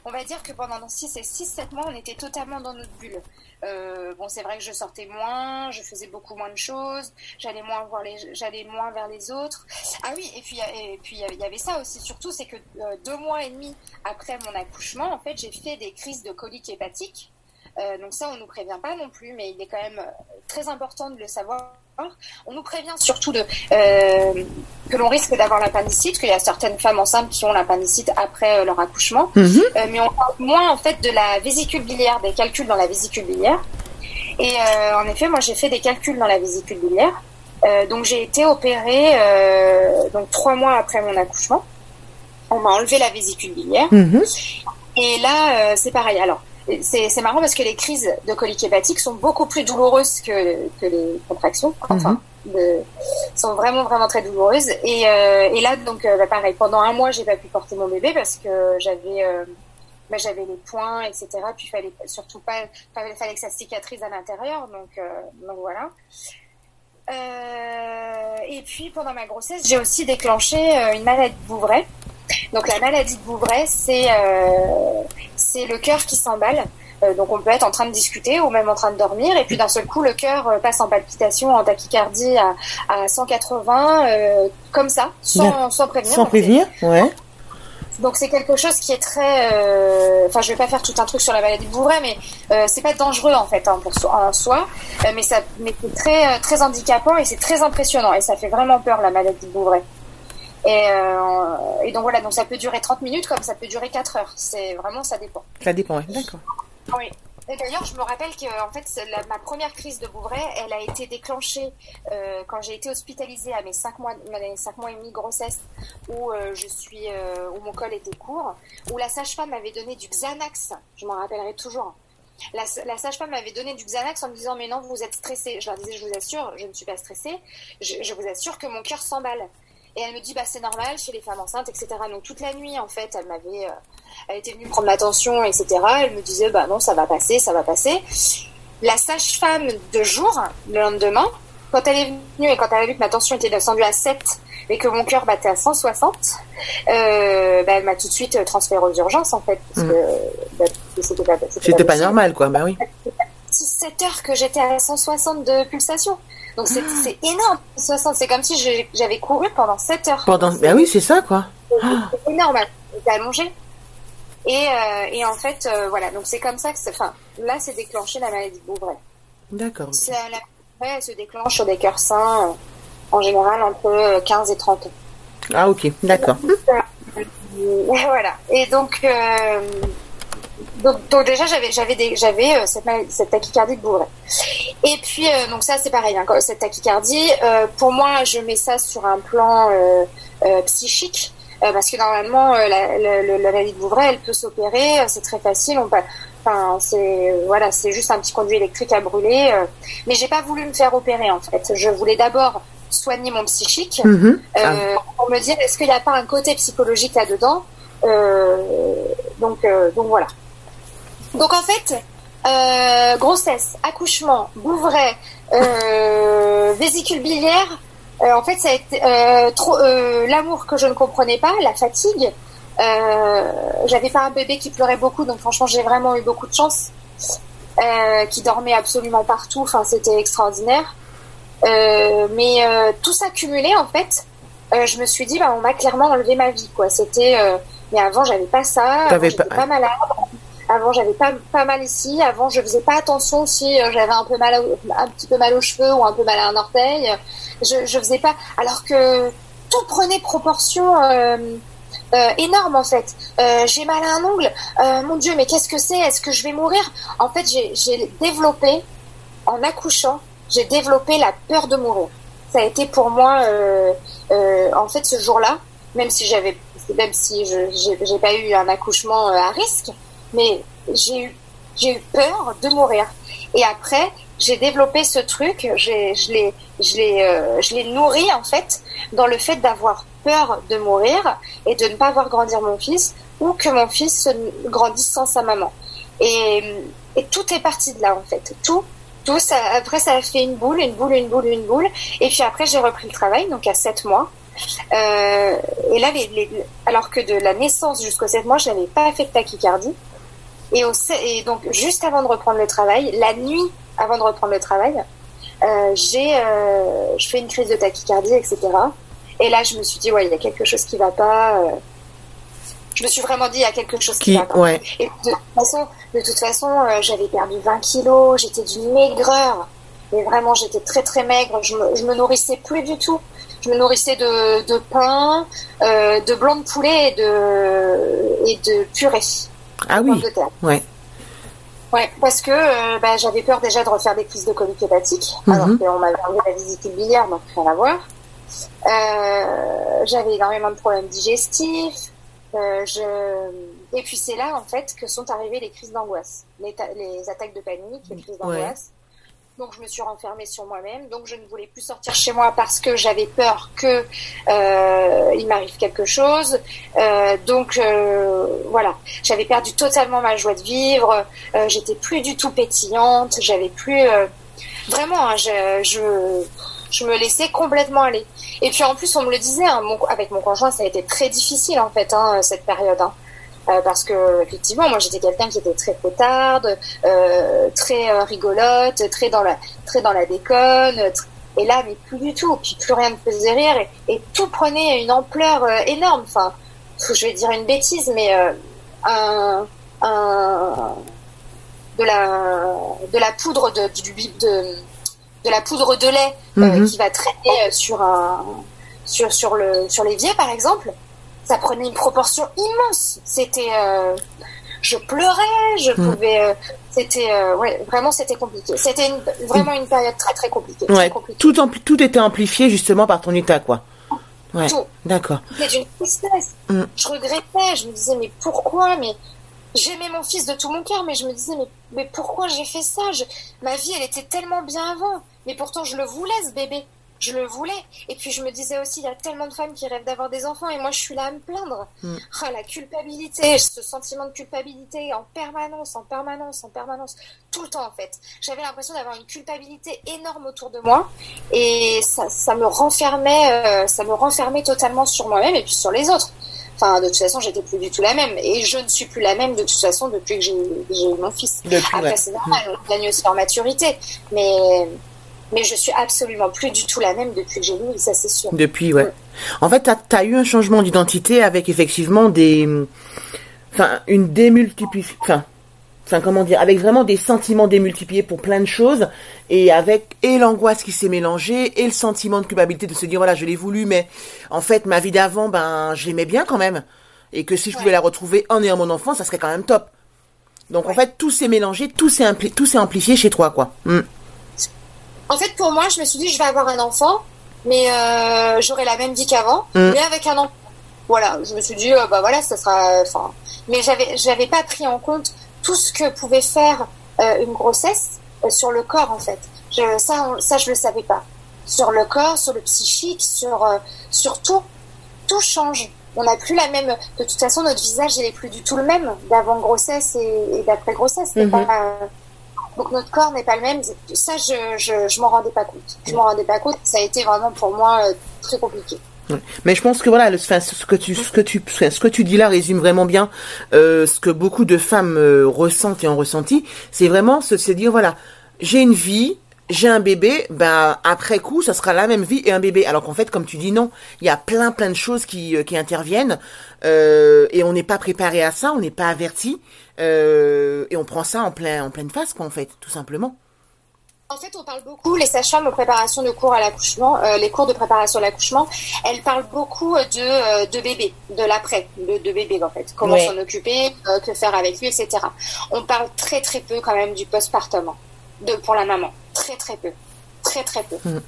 on va dire que pendant 6 et 6-7 mois, on était totalement dans notre bulle. Euh, bon, c'est vrai que je sortais moins, je faisais beaucoup moins de choses, j'allais moins voir les, j'allais moins vers les autres. Ah oui, et puis et puis il y avait ça aussi. Surtout, c'est que euh, deux mois et demi après mon accouchement, en fait, j'ai fait des crises de colique hépatique. donc ça, on nous prévient pas non plus, mais il est quand même très important de le savoir. On nous prévient surtout de que l'on risque d'avoir l'appendicite, qu'il y a certaines femmes enceintes qui ont l'appendicite après leur accouchement, Mhm. mais on parle moins en fait de la vésicule biliaire, des calculs dans la vésicule biliaire. Et euh, en effet, moi j'ai fait des calculs dans la vésicule biliaire. Euh, donc j'ai été opérée euh, donc trois mois après mon accouchement. On m'a enlevé la vésicule biliaire. Mhm. Et là, euh, c'est pareil. Alors, c'est c'est marrant parce que les crises de colique hépatique sont beaucoup plus douloureuses que, que les contractions. Enfin, de- sont vraiment vraiment très douloureuses. Et, euh, et là, donc, euh, bah, pareil. Pendant un mois, j'ai pas pu porter mon bébé parce que j'avais euh, bah, j'avais les points, etc. Puis il fallait surtout pas, fallait, fallait que ça cicatrise à l'intérieur. Donc, euh, donc voilà. Euh, et puis pendant ma grossesse, j'ai aussi déclenché euh, une maladie de Bouvray. Donc la maladie de Bouvray, c'est euh, c'est le cœur qui s'emballe. Euh, donc on peut être en train de discuter ou même en train de dormir et puis d'un seul coup le cœur passe en palpitation, en tachycardie à, à 180 euh, comme ça, sans, sans prévenir. Sans prévenir, ouais. Donc c'est quelque chose qui est très, euh, enfin je vais pas faire tout un truc sur la maladie de Bouvray, mais euh, c'est pas dangereux en fait hein, pour en soi, Euh, mais ça, mais c'est très euh, très handicapant et c'est très impressionnant et ça fait vraiment peur la maladie de Bouvray. Et, euh, et donc voilà, donc ça peut durer 30 minutes comme ça peut durer 4 heures. C'est vraiment ça dépend. Ça dépend, ouais. D'accord. Oui. D'ailleurs, je me rappelle que en fait, la- ma première crise de Bouvray, elle a été déclenchée euh, quand j'ai été hospitalisée à mes 5 mois, mes cinq mois et demi de grossesse, où euh, je suis, euh, où mon col était court, où la sage-femme m'avait donné du Xanax. Je m'en rappellerai toujours. La, la sage-femme m'avait donné du Xanax en me disant mais non vous êtes stressée. Je leur disais je vous assure je ne suis pas stressée. Je, je vous assure que mon cœur s'emballe. Et elle me dit bah c'est normal chez les femmes enceintes etc. Donc toute la nuit en fait elle m'avait euh, elle était venue prendre ma tension, etc. Elle me disait, bah non, ça va passer, ça va passer. La sage-femme de jour, le lendemain, quand elle est venue et quand elle a vu que ma tension était descendue à 7 et que mon cœur battait à 160, euh, bah, elle m'a tout de suite transféré aux urgences, en fait, parce Mm. que bah, c'était pas, pas normal, quoi. Bah oui. 7 heures que j'étais à 160 de pulsation. Donc c'est Ah. énorme, 60. C'est comme si j'avais couru pendant 7 heures. Pendant. Bah oui, c'est ça, quoi. Ah. C'est énorme, j'étais allongée. Et, euh, et en fait, euh, voilà, donc c'est comme ça que c'est. Enfin, là, c'est déclenché la maladie de Bouvray. D'accord. la Bouvray, elle se déclenche sur des cœurs sains, euh, en général entre euh, 15 et 30 ans. Ah, ok. D'accord. voilà. Et donc, donc, donc déjà, j'avais, j'avais, j'avais euh, cette, cette tachycardie de Bouvray. Et puis, euh, donc ça, c'est pareil. Hein, cette tachycardie, euh, pour moi, je mets ça sur un plan psychique. parce que normalement, la, la, la- la maladie de Bouvray, elle peut s'opérer, c'est très facile. On enfin, c'est voilà, c'est juste un petit conduit électrique à brûler. mais j'ai pas voulu me faire opérer en fait. Je voulais d'abord soigner mon psychique. Mhm. Ah. Pour me dire est-ce qu'il n'y a pas un côté psychologique là-dedans Euh, donc, donc voilà. Donc en fait, euh, grossesse, accouchement, Bouvray, euh, vésicule biliaire, euh, en fait ça a été trop l'amour que je ne comprenais pas, la fatigue. J'avais pas un bébé qui pleurait beaucoup, donc franchement j'ai vraiment eu beaucoup de chance. Qui dormait absolument partout, enfin c'était extraordinaire. Mais tout ça cumulé en fait, je me suis dit bah on m'a clairement enlevé ma vie quoi. C'était mais avant j'avais pas ça, j'étais pas- pas... malade, avant j'avais pas mal ici, avant je faisais pas attention si euh, j'avais un peu mal un petit peu mal aux cheveux ou un peu mal à un orteil. Je faisais pas alors que tout prenait proportion euh, euh, énorme en fait. Euh, j'ai mal à un ongle. Mon Dieu, mais qu'est-ce que c'est? Est-ce que je vais mourir? En fait, j'ai développé en accouchant, j'ai développé la peur de mourir. Ça a été pour moi, en fait, ce jour-là, même si j'avais, même si j'ai pas eu un accouchement à risque, mais j'ai eu j'ai eu peur de mourir. Et après, j'ai développé ce truc, je l'ai je l'ai euh, je l'ai nourri en fait dans le fait d'avoir peur de mourir et de ne pas voir grandir mon fils ou que mon fils se- grandisse sans sa maman. Et, et tout est parti de là en fait. Tout, tout après ça a fait une boule, une boule, une boule, une boule. Et puis après j'ai repris le travail, donc à 7 mois. Euh, et là, les- alors que de la naissance jusqu'aux 7 mois, je n'avais pas fait de tachycardie. Et, au, se- et donc juste avant de reprendre le travail, la nuit avant de reprendre le travail, euh, j'ai, euh, je fais une crise de tachycardie, etc. Et là, je me suis dit, ouais, il y a quelque chose qui va pas. euh. Je me suis vraiment dit, il y a quelque chose qui, va pas. Et de toute façon, de toute façon euh, j'avais perdu 20 kilos, j'étais d'une maigreur. Mais vraiment, j'étais très très maigre. Je me, je me nourrissais plus du tout. Je me nourrissais de, de pain, de blanc de poulet et de, et de purée. Ah oui. Ouais. Ouais, parce que euh, bah, j'avais peur déjà de refaire des crises de colique hépatique, mhm. alors qu'on m'avait enlevé la visite biliaire, donc rien à voir. Euh, j'avais énormément de problèmes digestifs. Euh, je... Et puis c'est là en fait que sont arrivées les crises d'angoisse, les, les, attaques de panique, les crises d'angoisse. Donc je me suis renfermée sur moi-même. Donc je ne voulais plus sortir chez moi parce que j'avais peur que euh, il m'arrive quelque chose. Euh, donc euh, voilà, j'avais perdu totalement ma joie de vivre. Euh, j'étais plus du tout pétillante. J'avais plus euh, vraiment. Hein, je, je, je me laissais complètement aller. Et puis en plus on me le disait. Hein, avec mon conjoint, ça a été très difficile en fait hein, cette période. Hein. Euh, parce que effectivement moi j'étais quelqu'un qui était très potarde, euh, très euh, rigolote, très dans la très dans la déconne. Et là mais plus du tout, puis plus rien ne faisait rire et, tout prenait une ampleur énorme. Enfin, je vais dire une bêtise, mais un, un de la de la poudre de du, de, de la poudre de lait mm-hmm. qui va traîner sur un sur sur le sur l'évier par exemple ça prenait une proportion immense. C'était, euh, je pleurais, je hmm. pouvais, euh, c'était, euh, ouais, vraiment c'était compliqué. C'était vraiment une période très très compliquée. Ouais. Tout, tout était amplifié justement par ton état, quoi. Ouais. Tout. D'accord. C'était une tristesse. Hmm. Je regrettais. Je me disais mais pourquoi Mais j'aimais mon fils de tout mon cœur, mais je me disais mais, mais pourquoi j'ai fait ça? Ma vie elle était tellement bien avant. Mais pourtant je le voulais ce bébé je le voulais. Et puis je me disais aussi, il y a tellement de femmes qui rêvent d'avoir des enfants et moi je suis là à me plaindre. Mm. Ah, la culpabilité, ce sentiment de culpabilité en permanence, en permanence, en permanence, tout le temps en fait. J'avais l'impression d'avoir une culpabilité énorme autour de moi et ça, ça me renfermait, euh, ça me renfermait totalement sur moi-même et puis sur les autres. Enfin, de toute façon, j'étais plus du tout la même. Et je ne suis plus la même de toute façon depuis que j'ai eu mon fils. Après, c'est normal, on gagne aussi en maturité. Mais, mais je suis absolument plus du tout la même depuis que j'ai lu, ça c'est sûr. Depuis, ouais. En fait, tu as, eu un changement d'identité avec effectivement des. Enfin, une démultiplication. Enfin, enfin, comment dire Avec vraiment des sentiments démultipliés pour plein de choses. Et avec et l'angoisse qui s'est mélangée et le sentiment de culpabilité de se dire voilà, je l'ai voulu, mais en fait, ma vie d'avant, ben, je l'aimais bien quand même. Et que si je pouvais la retrouver en ayant mon enfant, ça serait quand même top. Donc en fait, tout s'est mélangé, tout s'est amplifié chez toi, quoi. Hmm. En fait, pour moi, je me suis dit, je vais avoir un enfant, mais euh, j'aurai la même vie qu'avant, mm. mais avec un enfant. Voilà, je me suis dit, euh, bah voilà, ça sera. Enfin, mais j'avais, j'avais pas pris en compte tout ce que pouvait faire euh, une grossesse sur le corps, en fait. Je, ça, ça, je le savais pas. Sur le corps, sur le psychique, sur, sur tout, tout change. On n'a plus la même. De toute façon, notre visage, n'est plus du tout le même d'avant grossesse et, d'après grossesse. C'est mm-hmm. pas donc notre corps n'est pas le même. Ça, je, je, je m'en rendais pas compte. Je m'en rendais pas compte. Ça a été vraiment pour moi euh, très compliqué. Mais je pense que voilà, le, ce que tu, ce que tu, ce que tu dis là résume vraiment bien euh, ce que beaucoup de femmes euh, ressentent et ont ressenti. C'est vraiment se, se dire voilà, j'ai une vie, j'ai un bébé, ben après coup, ça sera la même vie et un bébé. Alors qu'en fait, comme tu dis non, il y a plein plein de choses qui, qui interviennent euh, et on n'est pas préparé à ça, on n'est pas averti. Euh, et on prend ça en, plein, en pleine face, quoi, en fait, tout simplement. En fait, on parle beaucoup, les sages-femmes préparation de cours à l'accouchement, euh, les cours de préparation à l'accouchement, elles parlent beaucoup de, euh, de bébé, de l'après, de, de, bébé en fait, comment s'en occuper, que faire avec lui, etc. On parle très très peu quand même du postpartum, hein, de, pour la maman, très très peu, très très peu. Mm.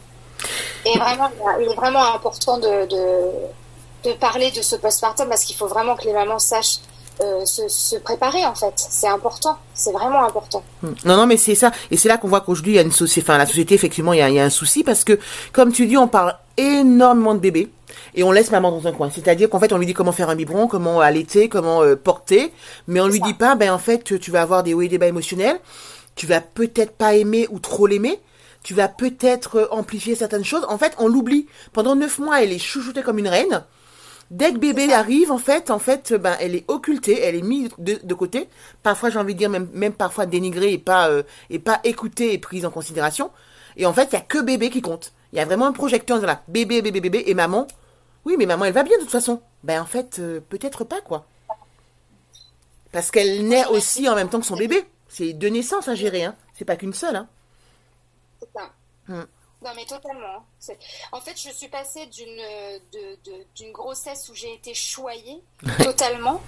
Et vraiment, il est vraiment important de, de, de parler de ce postpartum parce qu'il faut vraiment que les mamans sachent euh, se, préparer en fait. C'est important, c'est vraiment important. Hmm. Non, non, mais c'est ça. Et c'est là qu'on voit qu'aujourd'hui, il y a une société, enfin, la société, effectivement, il y, a, il y, a, un souci parce que, comme tu dis, on parle énormément de bébés et on laisse maman dans un coin. C'est-à-dire qu'en fait, on lui dit comment faire un biberon, comment allaiter, comment euh, porter, mais on lui dit pas, ben en fait, tu vas avoir des hauts et des bas émotionnels, tu vas peut-être pas aimer ou trop l'aimer, tu vas peut-être euh, amplifier certaines choses. En fait, on l'oublie. Pendant neuf mois, elle est chouchoutée comme une reine. Dès que bébé arrive, en fait, en fait, ben, elle est occultée, elle est mise de, côté. Parfois, j'ai envie de dire même, même parfois dénigrée et pas euh, et pas écoutée et prise en considération. Et en fait, il y a que bébé qui compte. Il y a vraiment un projecteur là, bébé, bébé, bébé et maman. Oui, mais maman, elle va bien de toute façon. Ben en fait, euh, peut-être pas quoi. Parce qu'elle naît aussi en même temps que son bébé. C'est deux naissances à gérer, hein. C'est pas qu'une seule, hein. C'est ça. Hmm. Non, mais totalement. C'est- En fait, je suis passée d'une grossesse où j'ai été choyée totalement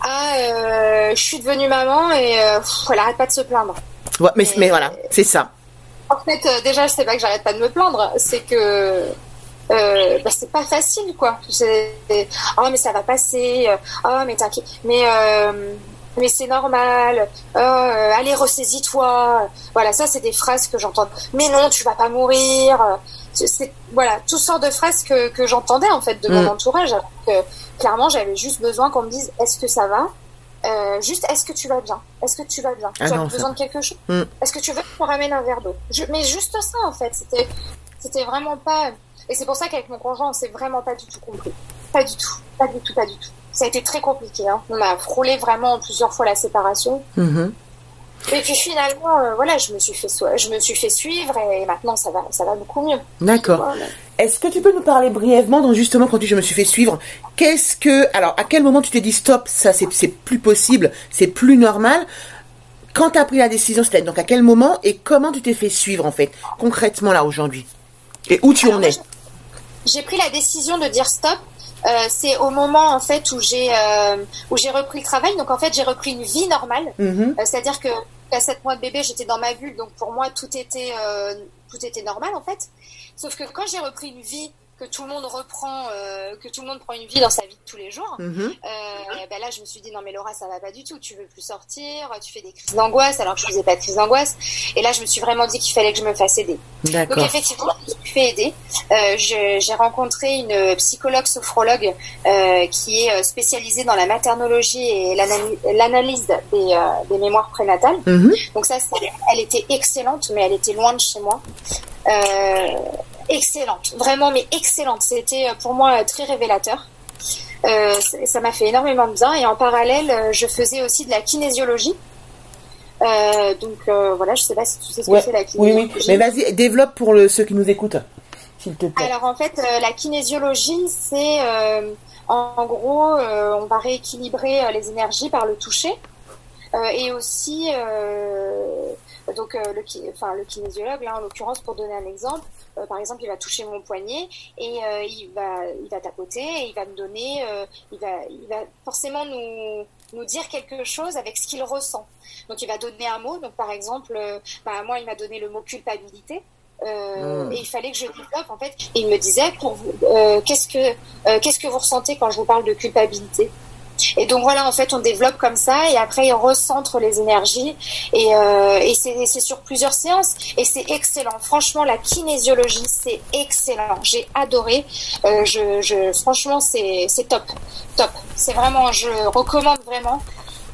à euh, je suis devenue maman et euh, pff, elle arrête pas de se plaindre. Ouais, mais, Et- mais voilà, c'est ça. En fait, euh, déjà, je sais pas que j'arrête pas de me plaindre, c'est que euh, bah, c'est pas facile, quoi. Oh mais ça va passer, oh mais t'inquiète, mais euh, mais c'est normal, oh, euh, allez ressaisis-toi. Voilà, ça c'est des phrases que j'entends. Mais non, tu vas pas mourir. C'est- voilà, toutes sortes de phrases que que j'entendais en fait de mon Mm. entourage. Alors que clairement, j'avais juste besoin qu'on me dise est-ce que ça va? Euh, juste, est-ce que tu vas bien? Est-ce que tu vas bien? Ah Tu non, as ça- besoin de quelque chose? Mm. Est-ce que tu veux te ramène un verre d'eau? Je- Mais juste ça, en fait. C'était, c'était vraiment pas. Et c'est pour ça qu'avec mon conjoint, on s'est vraiment pas du tout compris. Pas du tout. Pas du tout, pas du tout. Ça a été très compliqué. Hein. On a frôlé vraiment plusieurs fois la séparation. Mhm. Et puis finalement, euh, voilà, je me suis fait, so- je me suis fait suivre et maintenant ça va, ça va beaucoup mieux. D'accord. Voilà. Est-ce que tu peux nous parler brièvement, donc justement quand tu, je me suis fait suivre, qu'est-ce que, alors à quel moment tu t'es dit stop, ça c'est plus possible, c'est plus normal? Quand tu as pris la décision, c'était donc à quel moment et comment tu t'es fait suivre en fait, concrètement là aujourd'hui? Et où tu Alors, en es? J'ai pris la décision de dire stop. Euh, c'est au moment en fait où j'ai euh, où j'ai repris le travail. Donc en fait j'ai repris une vie normale. Mhm. Euh, C'est-à-dire que à 7 mois de bébé j'étais dans ma bulle. Donc pour moi tout était euh, tout était normal en fait. Sauf que quand j'ai repris une vie que tout le monde reprend, euh, que tout le monde prend une vie dans sa vie de tous les jours. Mhm. Euh, ben là, je me suis dit non mais Laura, ça va pas du tout. Tu veux plus sortir, tu fais des crises d'angoisse alors que je faisais pas de crises d'angoisse. Et là, je me suis vraiment dit qu'il fallait que je me fasse aider. Donc effectivement, je me suis fait aider. Euh, J'ai rencontré une psychologue sophrologue qui est spécialisée dans la maternologie et l'analyse des, des mémoires prénatales. Mhm. Donc ça, elle était excellente, mais elle était loin de chez moi. Euh, excellente, vraiment, mais excellente. C'était euh, pour moi euh, très révélateur. Euh, ça m'a fait énormément de bien. Et en parallèle, euh, je faisais aussi de la kinésiologie. Euh, donc euh, voilà, je sais pas si tu sais ce Ouais. que c'est la Oui, kinésiologie. oui. Mais vas-y, développe pour le, ceux qui nous écoutent, s'il te plaît. Alors en fait, euh, la kinésiologie, c'est euh, en, gros, euh, on va rééquilibrer les énergies par le toucher Euh, et aussi euh, donc euh, le, enfin, le kinésiologue, là en l'occurrence, pour donner un exemple, euh, par exemple, il va toucher mon poignet et euh, il va il va tapoter et il va me donner, euh, il va il va forcément nous nous dire quelque chose avec ce qu'il ressent. Donc il va donner un mot. Donc par exemple, bah, moi il m'a donné le mot culpabilité. Euh, Mm. Et il fallait que je développe en fait. Et il me disait pour vous, qu'est-ce que qu'est-ce que vous ressentez quand je vous parle de culpabilité? Et donc voilà, en fait, on développe comme ça et après on recentre les énergies et, euh, c'est sur plusieurs séances et c'est excellent. Franchement, la kinésiologie c'est excellent. J'ai adoré. Euh, je, franchement c'est top, top. C'est vraiment, je recommande vraiment.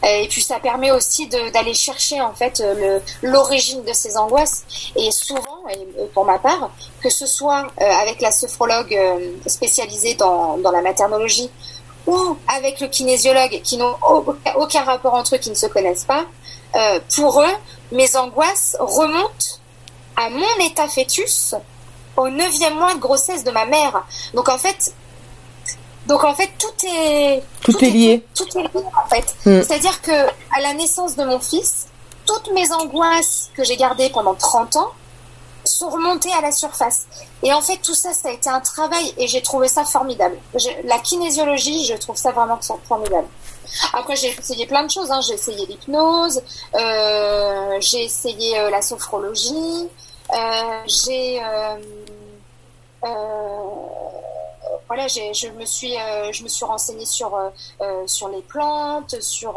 Euh, Et puis ça permet aussi d'aller chercher en fait l'origine de ces angoisses. Et souvent, pour ma part, que ce soit avec la sophrologue spécialisée dans, dans la maternologie ou avec le kinésiologue qui n'ont aucun, rapport entre eux, qui ne se connaissent pas, euh, pour eux, mes angoisses remontent à mon état fœtus au neuvième mois de grossesse de ma mère. Donc en fait, donc en fait tout est Tout est lié. Tout, est lié en fait. Mm. C'est-à-dire que à la naissance de mon fils, toutes mes angoisses que j'ai gardées pendant 30 ans sont remontées à la surface. Et en fait, tout ça, ça a été un travail et j'ai trouvé ça formidable. La kinésiologie, je trouve ça vraiment formidable. Après, j'ai essayé plein de choses. hein. J'ai essayé l'hypnose, euh, j'ai essayé euh, la sophrologie, euh, j'ai... voilà, je me suis, euh, je me suis renseignée sur euh, euh, sur les plantes, sur.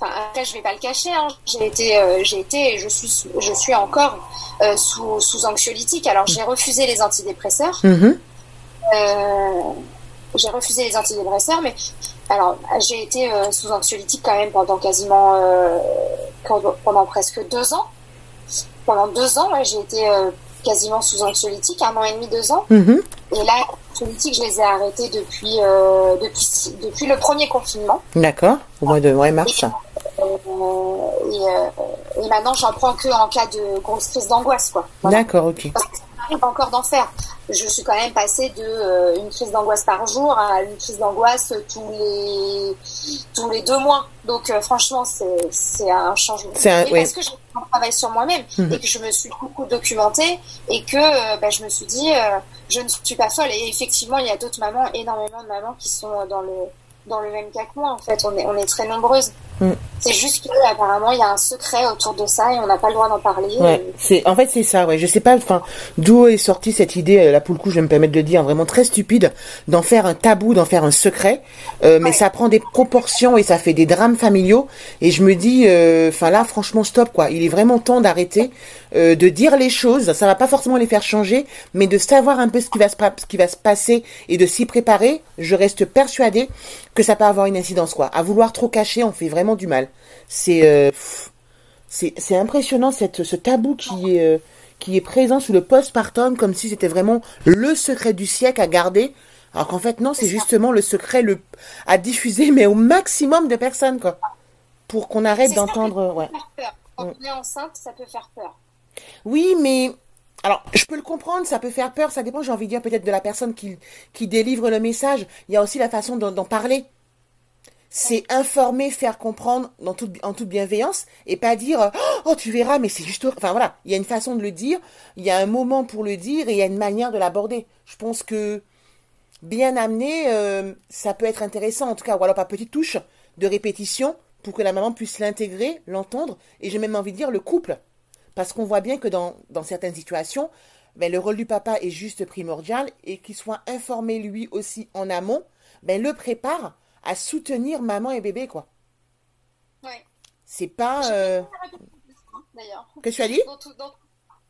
Enfin, après, je vais pas le cacher. Hein, j'ai été, j'ai été, et je suis, je suis encore sous sous anxiolytique. Alors, j'ai refusé les antidépresseurs. Mhm. Euh, j'ai refusé les antidépresseurs, mais alors j'ai été euh, sous anxiolytique quand même pendant quasiment euh, pendant, presque deux ans. Pendant deux ans, ouais, j'ai été euh, quasiment sous anxiolytique, un an et demi, deux ans. Mhm. Et là, les politiques, je les ai arrêtés depuis, euh, depuis, depuis le premier confinement. D'accord. Au mois de ouais, mars. Euh, et, euh, et maintenant, j'en prends que en cas de grosse crise d'angoisse, quoi. Voilà. D'accord, ok. Parce que ça m'arrive encore d'en faire. Je suis quand même passée de euh, une crise d'angoisse par jour à une crise d'angoisse tous les tous les deux mois. Donc euh, franchement, c'est c'est un changement. C'est un- oui. parce que j'ai un travail sur moi-même Mhm. et que je me suis beaucoup documentée et que euh, bah, je me suis dit, je ne suis pas folle. Et effectivement, il y a d'autres mamans, énormément de mamans qui sont dans le dans le même cas que moi. En fait, on est on est très nombreuses. Mhm. C'est juste que apparemment il y a un secret autour de ça et on n'a pas le droit d'en parler. Ouais, Et- c'est en fait c'est ça. Ouais, je sais pas. Enfin, d'où est sortie cette idée euh, là pour le coup, je vais me permettre de dire vraiment très stupide d'en faire un tabou, d'en faire un secret. Euh, mais ça prend des proportions et ça fait des drames familiaux. Et je me dis, euh, enfin là, franchement, stop quoi. Il est vraiment temps d'arrêter euh, de dire les choses. Ça va pas forcément les faire changer, mais de savoir un peu ce qui va se ce qui va se passer et de s'y préparer. Je reste persuadée que ça peut avoir une incidence quoi. À vouloir trop cacher, on fait vraiment du mal. C'est euh, c'est c'est impressionnant cette ce tabou qui est euh, qui est présent sous le postpartum comme si c'était vraiment le secret du siècle à garder alors qu'en fait non c'est justement le secret le à diffuser mais au maximum de personnes quoi pour qu'on arrête d'entendre ouais faire peur. Quand on est enceinte, ça peut faire peur. oui mais alors je peux le comprendre ça peut faire peur ça dépend j'ai envie de dire peut-être de la personne qui qui délivre le message il y a aussi la façon d'en parler c'est informer, faire comprendre dans toute, en toute bienveillance et pas dire oh tu verras mais c'est juste enfin voilà. Il y a une façon de le dire il y a un moment pour le dire et il y a une manière de l'aborder. Je pense que bien amené euh, ça peut être intéressant en tout cas. Ou alors par petite touche de répétition pour que la maman puisse l'intégrer l'entendre. Et j'ai même envie de dire le couple. Parce qu'on voit bien que dans, dans certaines situations ben, le rôle du papa est juste primordial et qu'il soit informé lui aussi en amont ben, le prépare à soutenir maman et bébé, quoi. Ouais. C'est pas. Euh... D'ailleurs. Qu'est-ce que tu as dit? Dans tout, dans,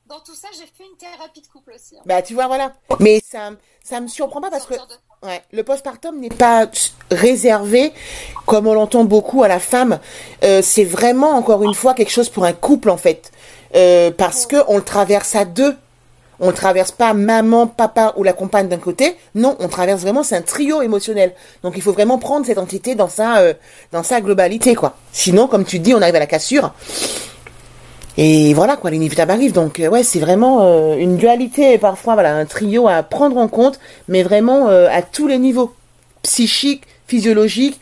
dans tout ça, j'ai fait une thérapie de couple aussi. hein. Bah, tu vois, voilà. Mais ça, ça me surprend pas parce que. De- Ouais, le postpartum n'est pas réservé, comme on l'entend beaucoup, à la femme. Euh, c'est vraiment, encore une fois, quelque chose pour un couple, en fait. Euh, parce que on le traverse à deux. On traverse pas maman, papa ou la compagne d'un côté. Non, on traverse vraiment, c'est un trio émotionnel. Donc il faut vraiment prendre cette entité dans sa, euh, globalité, quoi. Sinon, comme tu dis, on arrive à la cassure. Et voilà, quoi, l'inévitable arrive. Donc, euh, ouais, c'est vraiment euh, une dualité, parfois, voilà, un trio à prendre en compte, mais vraiment à tous les niveaux. Psychique, physiologique,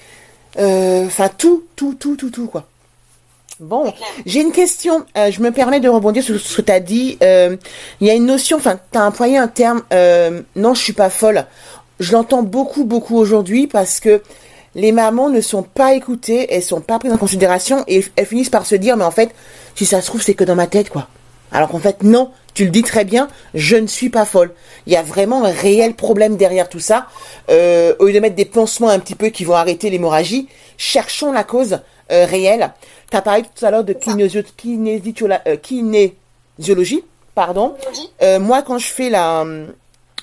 enfin, tout, tout, tout, tout, tout, quoi. Bon, j'ai une question. euh, je me permets de rebondir sur ce que tu as dit. Euh, Il y a une notion, enfin, tu as employé un terme, euh, non, je suis pas folle. Je l'entends beaucoup, beaucoup aujourd'hui parce que les mamans ne sont pas écoutées, elles sont pas prises en considération et elles finissent par se dire, mais en fait, si ça se trouve, c'est que dans ma tête, quoi. Alors qu'en fait, non, tu le dis très bien, je ne suis pas folle. Il y a vraiment un réel problème derrière tout ça. Au lieu de mettre des pansements un petit peu qui vont arrêter l'hémorragie, cherchons la cause réelle. Tu as parlé tout à l'heure de euh, kinésiologie, pardon. Euh, moi, quand je fais la hum,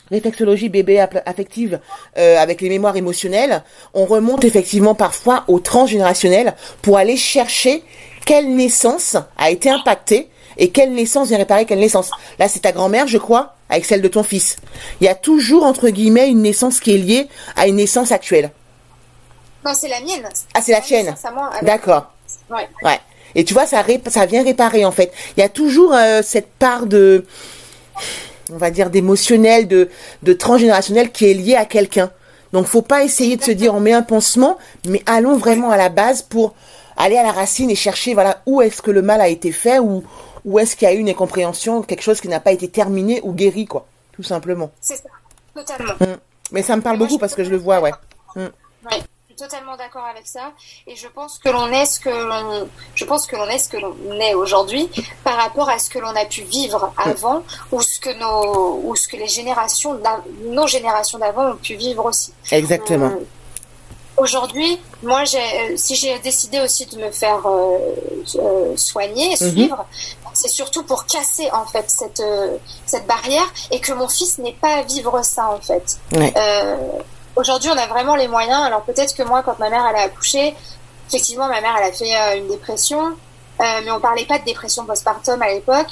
réflexologie bébé affective euh, avec les mémoires émotionnelles, on remonte effectivement parfois au transgénérationnel pour aller chercher quelle naissance a été impactée et quelle naissance vient réparer quelle naissance. Là, c'est ta grand-mère, je crois, avec celle de ton fils. Il y a toujours, entre guillemets, une naissance qui est liée à une naissance actuelle. Non, c'est la mienne. Ah, c'est la tienne. D'accord. Ouais. Ouais. Et tu vois, ça, vient réparer en fait. Il y a toujours euh, cette part de, on va dire, d'émotionnel, de, de transgénérationnel qui est liée à quelqu'un. Donc, faut pas essayer de se dire on met un pansement, mais allons vraiment à la base pour aller à la racine et chercher voilà où est-ce que le mal a été fait ou où est-ce qu'il y a eu une incompréhension, quelque chose qui n'a pas été terminé ou guéri quoi, tout simplement. C'est ça. Totalement. Mm. Mais ça me parle beaucoup parce que je le vois, ouais. Totalement d'accord avec ça. Et je pense que l'on est ce que l'on, je pense que l'on est ce que l'on est aujourd'hui par rapport à ce que l'on a pu vivre avant ou ce que nos, ou ce que les générations, nos générations d'avant ont pu vivre aussi. Exactement. Euh, Aujourd'hui, moi, j'ai, euh, si j'ai décidé aussi de me faire euh, euh, soigner, Mhm. suivre, c'est surtout pour casser en fait cette euh, cette barrière et que mon fils n'ait pas à vivre ça en fait. Ouais. Aujourd'hui, on a vraiment les moyens. Alors peut-être que moi, quand ma mère elle a accouché, effectivement, ma mère elle a fait euh, une dépression, euh, mais on parlait pas de dépression postpartum à l'époque.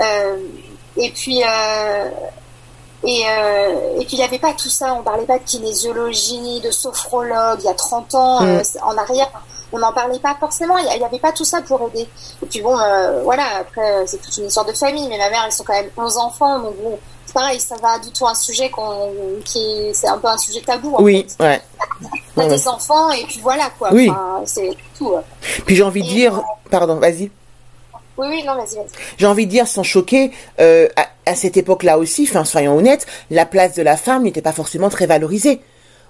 Euh, et puis euh, et, et puis il n'y avait pas tout ça, on parlait pas de kinésiologie, de sophrologue il y a 30 ans Mm. en arrière. on n'en parlait pas forcément. Il n'y avait pas tout ça pour aider. Et puis bon, voilà. Après, c'est toute une histoire de famille. Mais ma mère, ils sont quand même 11 enfants, donc bon, pareil. Ça va du tout un sujet qu'on, qui, c'est un peu un sujet tabou. En oui, fait. ouais. T'as Ouais, des enfants et puis voilà quoi. Oui. Enfin, c'est tout. Puis j'ai envie de dire, pardon, vas-y. Oui, oui, non, vas-y, vas-y. J'ai envie de dire sans choquer, euh, à, à cette époque-là aussi, enfin soyons honnêtes, la place de la femme n'était pas forcément très valorisée.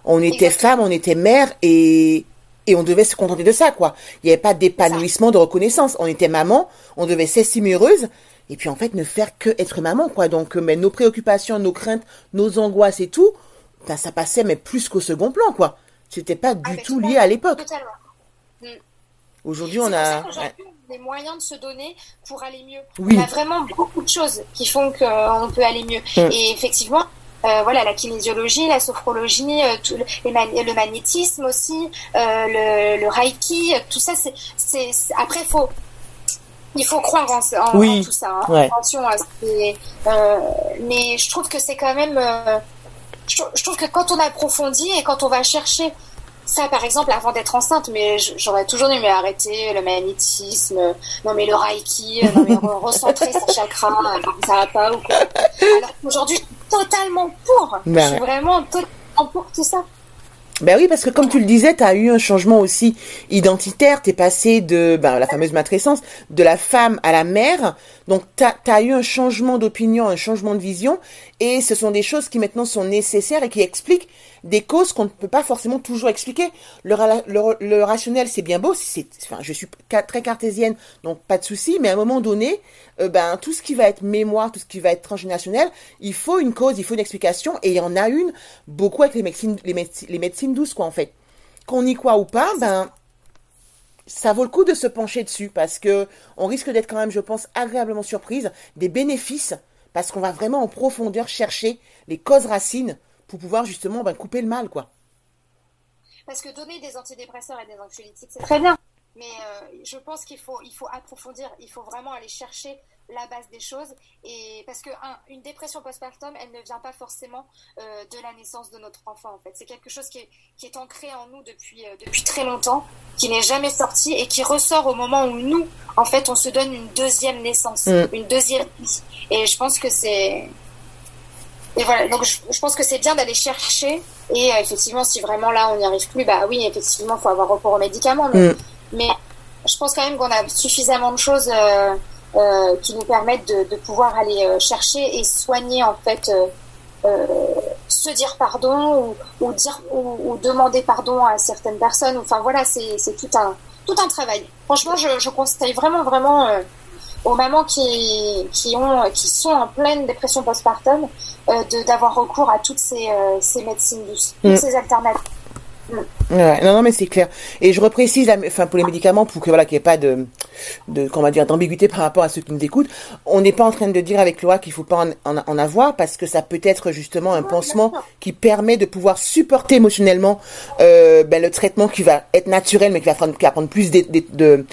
On était Exactement. femme, on était mère et et on devait se contenter de ça quoi. Il n'y avait pas d'épanouissement, de reconnaissance. On était maman, on devait s'estimer heureuse et puis en fait ne faire que être maman quoi. Donc euh, mais nos préoccupations, nos craintes, nos angoisses et tout, ben, ça passait mais plus qu'au second plan quoi. C'était pas du Ah, mais tout lié à l'époque. Totalement. Aujourd'hui on a qu'aujourd'hui, on a des moyens de se donner pour aller mieux. Oui. On a vraiment beaucoup de choses qui font qu'on peut aller mieux. Mm. Et effectivement, euh, voilà, la kinésiologie, la sophrologie, euh, tout le, les man- le magnétisme aussi, euh, le, le reiki, euh, tout ça, c'est- après faut, il faut croire en, en- Oui. en tout ça. hein. Ouais. Attention, euh, mais je trouve que c'est quand même, euh, je, je trouve que quand on approfondit et quand on va chercher ça, par exemple, avant d'être enceinte, mais j'aurais toujours dit, mais arrêtez le magnétisme, non mais le reiki, euh, non mais re- recentrer sa chakra, euh, ça va pas ou quoi. Alors qu'aujourd'hui, je suis totalement pour. Ben je suis ouais. vraiment totalement pour tout ça. Ben oui, parce que comme tu le disais, tu as eu un changement aussi identitaire. Tu es passé de ben, la fameuse matrescence, de la femme à la mère. Donc, tu as, eu un changement d'opinion, un changement de vision. Et ce sont des choses qui maintenant sont nécessaires et qui expliquent des causes qu'on ne peut pas forcément toujours expliquer. Le, ra- le- le rationnel, c'est bien beau. C'est, enfin, je suis très cartésienne, donc pas de souci. Mais à un moment donné, euh, ben, tout ce qui va être mémoire, tout ce qui va être transgénérationnel, il faut une cause, il faut une explication. Et il y en a une, beaucoup avec les médecines, les médecines, les médecines douces, quoi, en fait. Qu'on y croit ou pas, ben, ça vaut le coup de se pencher dessus parce que on risque d'être quand même, je pense, agréablement surprise des bénéfices parce qu'on va vraiment en profondeur chercher les causes racines pour pouvoir justement ben, couper le mal, quoi. Parce que donner des antidépresseurs et des anxiolytiques, c'est très bien. Mais euh, je pense qu'il faut, il faut approfondir, il faut vraiment aller chercher la base des choses. Et parce que un, une dépression postpartum, elle ne vient pas forcément euh, de la naissance de notre enfant. En fait, c'est quelque chose qui est, qui est ancré en nous depuis euh, depuis très longtemps, qui n'est jamais sorti et qui ressort au moment où nous, en fait, on se donne une deuxième naissance, Mm. une deuxième vie. Et je pense que c'est et voilà, donc je, je pense que c'est bien d'aller chercher. Et euh, effectivement, si vraiment là on n'y arrive plus, bah oui, effectivement, il faut avoir recours aux médicaments. Mais, Mm. mais je pense quand même qu'on a suffisamment de choses euh, euh, qui nous permettent de, de pouvoir aller chercher et soigner en fait, euh, se dire pardon ou, ou dire ou, ou demander pardon à certaines personnes. Enfin voilà, c'est c'est tout un tout un travail. Franchement, je, je conseille vraiment vraiment. Aux mamans qui, qui, ont, qui sont en pleine dépression postpartum euh, de d'avoir recours à toutes ces, euh, ces médecines douces, toutes Mm. ces alternatives. Non, non, mais c'est clair. Et je reprécise, enfin, pour les médicaments, pour que voilà, qu'il n'y ait pas de, de, comment dire, d'ambiguïté par rapport à ceux qui nous écoutent. On n'est pas en train de dire avec Laura qu'il faut pas en, avoir parce que ça peut être justement un pansement qui permet de pouvoir supporter émotionnellement euh, ben, le traitement qui va être naturel mais qui va prendre, plus d'e- d'e-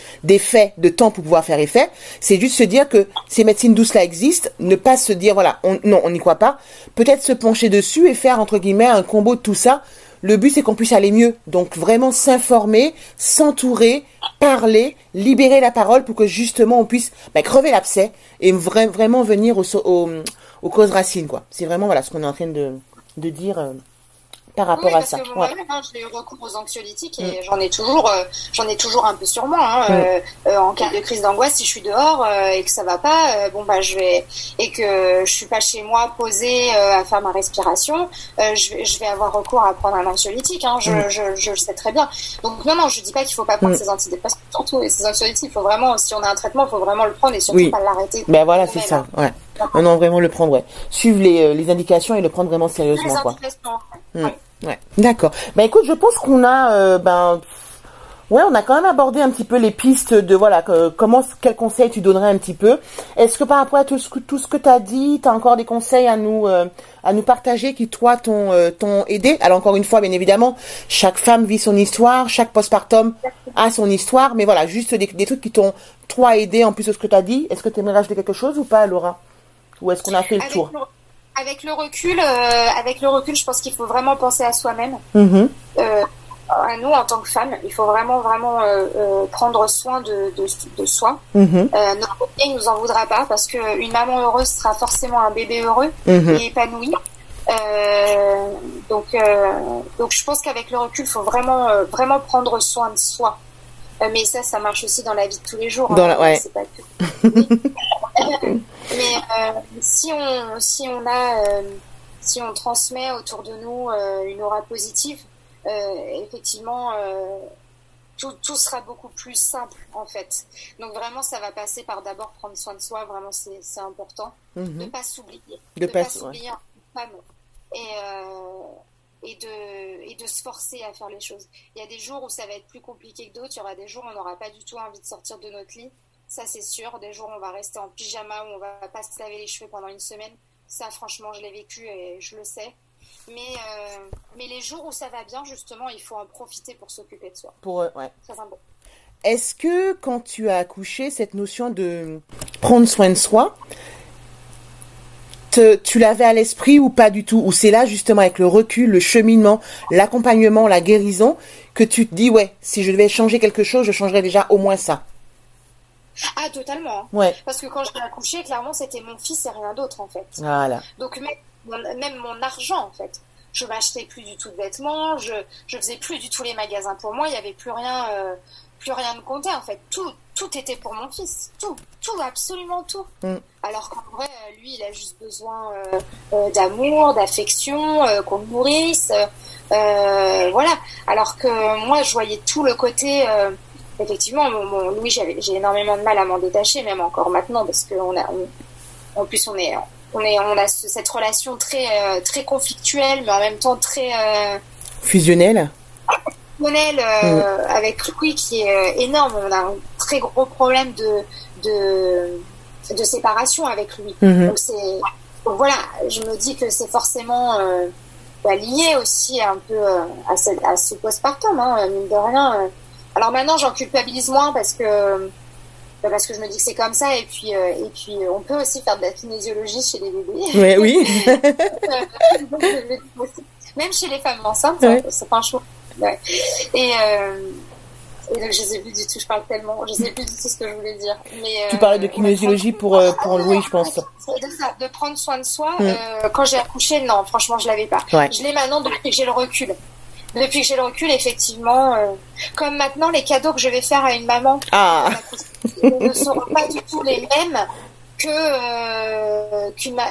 de- temps pour pouvoir faire effet. C'est juste se dire que ces médecines douces là existent, ne pas se dire voilà, on, non, on n'y croit pas. Peut-être se pencher dessus et faire entre guillemets un combo de tout ça. Le but, c'est qu'on puisse aller mieux. Donc, vraiment s'informer, s'entourer, parler, libérer la parole pour que justement on puisse ben, crever l'abcès et vra- vraiment venir aux causes racines. C'est vraiment voilà ce qu'on est en train de, de dire euh, par rapport Oui, à ça. que Ouais. hein, j'ai eu recours aux anxiolytiques et j'en ai toujours, euh, j'en ai toujours un peu sur moi. hein, Mm. euh, euh, en cas de crise d'angoisse, si je suis dehors euh, et que ça va pas, euh, bon bah je vais et que je suis pas chez moi posée euh, à faire ma respiration, euh, je, vais, je vais avoir recours à prendre un anxiolytique. Hein, je, Mm. je, je le sais très bien. Donc non, non, je dis pas qu'il faut pas prendre Mm. ces antidépresseurs surtout et ces anxiolytiques. Il faut vraiment, si on a un traitement, il faut vraiment le prendre et surtout Oui. pas l'arrêter. Ben voilà, c'est ça. Ouais. Non, non, vraiment le prendre, ouais. Suivre les, euh, les indications et le prendre vraiment Les sérieusement, quoi. indications. Mm. Ouais. D'accord. Ben écoute, je pense qu'on a, euh, ben, ouais, on a quand même abordé un petit peu les pistes de voilà, que- comment, quels conseils tu donnerais un petit peu. Est-ce que par rapport à tout ce que tout ce que t'as dit, t'as encore des conseils à nous, euh, à nous partager qui toi t'ont, euh, t'ont aidé? Alors encore une fois, bien évidemment, chaque femme vit son histoire, chaque postpartum a son histoire, mais voilà, juste des, des trucs qui t'ont toi aidé en plus de ce que t'as dit. Est-ce que tu aimerais rajouter quelque chose ou pas, Laura? Ou est-ce qu'on a fait le Avec tour le, avec le recul, euh, avec le recul, je pense qu'il faut vraiment penser à soi-même. Mhm. Euh, à nous en tant que femmes. Il faut vraiment, vraiment euh, prendre soin de, de, de soi. Notre bébé ne nous en voudra pas parce qu'une maman heureuse sera forcément un bébé heureux Mhm. et épanoui. Euh, donc, euh, donc je pense qu'avec le recul, il faut vraiment, euh, vraiment prendre soin de soi. Mais ça, ça marche aussi dans la vie de tous les jours. Dans la- ouais. Pas que- mais euh, si on, si on a, euh, si on transmet autour de nous euh, une aura positive, effectivement, tout, tout sera beaucoup plus simple en fait. Donc vraiment, ça va passer par d'abord prendre soin de soi. Vraiment, c'est important Mhm. de pas s'oublier, De de pas s'oublier femme et euh, et de et de se forcer à faire les choses. Il y a des jours où ça va être plus compliqué que d'autres. Il y aura des jours où on n'aura pas du tout envie de sortir de notre lit. Ça c'est sûr. Des jours où on va rester en pyjama, où on va pas se laver les cheveux pendant une semaine. Ça franchement, je l'ai vécu et je le sais. Mais euh, mais les jours où ça va bien, justement, il faut en profiter pour s'occuper de soi. Pour, euh, ouais. Très important. Est-ce que quand tu as accouché, cette notion de prendre soin de soi, te- tu l'avais à l'esprit ou pas du tout? Ou c'est là justement avec le recul, le cheminement, l'accompagnement, la guérison, que tu te dis, ouais, si je devais changer quelque chose, je changerais déjà au moins ça? Ah totalement. hein. Ouais, Parce que quand j'ai accouché, clairement, c'était mon fils et rien d'autre en fait. voilà. Donc même mon, même mon argent en fait. Je m'achetais plus du tout de vêtements, je je faisais plus du tout les magasins pour moi, il y avait plus rien euh, plus rien de compter en fait. Tout tout était pour mon fils, tout tout absolument tout. Mm. Alors qu'en vrai euh, lui il a juste besoin euh, euh, d'amour, d'affection, euh, qu'on le nourrisse, euh, euh, voilà. Alors que moi je voyais tout le côté euh, effectivement mon, mon Louis j'ai énormément de mal à m'en détacher même encore maintenant parce que on a on- en plus on est on est on a ce- cette relation très euh, très conflictuelle mais en même temps très euh, Fusionnel fusionnelle, euh, avec Louis qui est euh, énorme on a un très gros problème de de de séparation avec lui Mhm. donc c'est voilà je me dis que c'est forcément euh, bah, lié aussi un peu à ce, à ce postpartum hein, mine de rien. Alors maintenant j'en culpabilise moins parce que bah, parce que je me dis que c'est comme ça et puis euh, et puis euh, on peut aussi faire de la kinésiologie chez les bébés Ouais, oui. même chez les femmes enceintes Ouais. c'est pas un choix Ouais. et euh, et donc je sais plus du tout je parle tellement je sais plus du tout ce que je voulais dire mais Tu euh, parlais de kinésiologie pour, euh, pour Louis, je pense. c'est de ça, de prendre soin de soi. Mm. Euh, quand j'ai accouché, non, franchement, je l'avais pas. Je l'ai maintenant depuis que j'ai le recul. Depuis que j'ai le recul, effectivement, euh, comme maintenant, les cadeaux que je vais faire à une maman Ah, ne seront pas du tout les mêmes que euh, qu'une ma-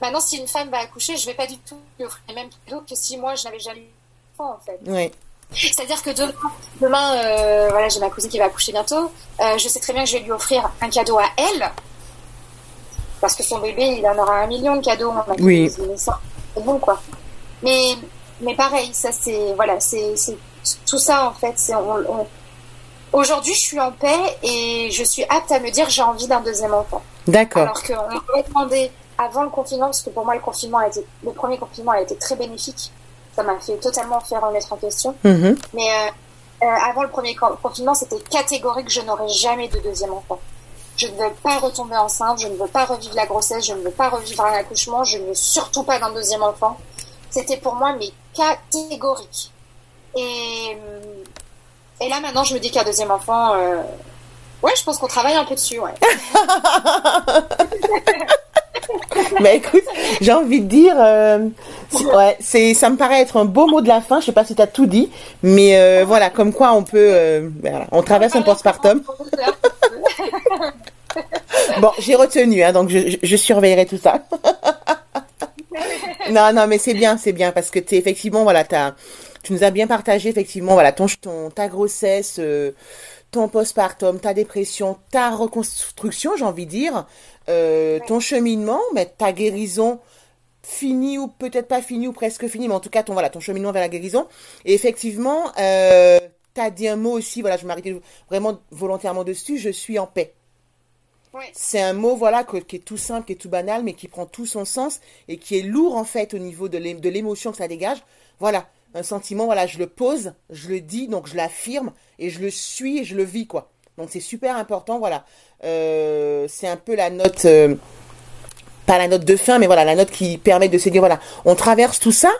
Maintenant, si une femme va accoucher, je vais pas du tout lui offrir les mêmes cadeaux que si moi je n'avais jamais eu en fait. ouais. C'est-à-dire que demain, demain euh, voilà, j'ai ma cousine qui va accoucher bientôt. Euh, je sais très bien que je vais lui offrir un cadeau à elle. Parce que son bébé, il en aura un million de cadeaux. On a Oui. bon, quoi. Mais, mais pareil, ça, c'est, voilà, c'est, c'est tout ça, en fait. C'est, on, on- Aujourd'hui, je suis en paix et je suis apte à me dire j'ai envie d'un deuxième enfant. D'accord. Alors qu'on m'avait demandé avant le confinement, parce que pour moi, le confinement a été, le premier confinement a été très bénéfique. Ça m'a fait totalement faire remettre en question. Mhm. Mais euh, euh, avant le premier co- confinement, c'était catégorique, je n'aurai jamais de deuxième enfant. Je ne veux pas retomber enceinte, je ne veux pas revivre la grossesse, je ne veux pas revivre un accouchement, je ne veux surtout pas d'un deuxième enfant. C'était pour moi, mais catégorique. Et, euh, et là, maintenant, je me dis qu'un deuxième enfant, euh, ouais, je pense qu'on travaille un peu dessus, ouais. Bah écoute, j'ai envie de dire, euh, ouais, c'est, ça me paraît être un beau mot de la fin. Je sais pas si tu as tout dit, mais euh, voilà, comme quoi on peut, euh, voilà, on traverse un postpartum. Bon, j'ai retenu, hein, donc je, je, je surveillerai tout ça. non, non, mais c'est bien, c'est bien parce que tu effectivement, voilà, tu nous as bien partagé effectivement, voilà, ton, ton ta grossesse, euh, ton postpartum, ta dépression, ta reconstruction, j'ai envie de dire, euh, ton cheminement, mais ta guérison finie ou peut-être pas finie ou presque finie, mais en tout cas ton voilà ton cheminement vers la guérison. Et effectivement, euh, t'as dit un mot aussi, voilà, je m'arrêtais vraiment volontairement dessus. Je suis en paix. C'est un mot, voilà, que- qui est tout simple, qui est tout banal, mais qui prend tout son sens et qui est lourd, en fait, au niveau de l'émotion que ça dégage. Voilà, un sentiment, voilà, je le pose, je le dis, donc je l'affirme, et je le suis, et je le vis, quoi. Donc c'est super important, voilà. Euh, c'est un peu la note, euh, pas la note de fin, mais voilà, la note qui permet de se dire, voilà, on traverse tout ça,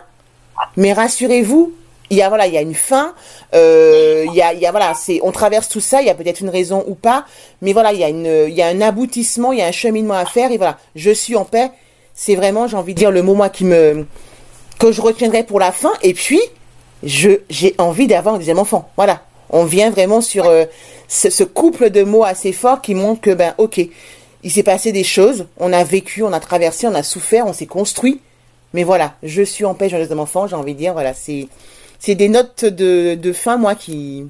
mais rassurez-vous, il y a voilà, il y a une fin, euh, il y a, il y a voilà, c'est, on traverse tout ça, il y a peut-être une raison ou pas, mais voilà, il y a une, il y a un aboutissement, il y a un cheminement à faire et voilà, je suis en paix. C'est vraiment, j'ai envie de dire le mot moi qui me, que je retiendrai pour la fin. Et puis, je, j'ai envie d'avoir un deuxième enfant. Voilà, on vient vraiment sur euh, ce, ce couple de mots assez fort qui montre que ben, ok, il s'est passé des choses, on a vécu, on a traversé, on a souffert, on s'est construit. Mais voilà, je suis en paix, j'ai un deuxième enfant, j'ai envie de dire, voilà, c'est c'est des notes de, fin, moi, qui,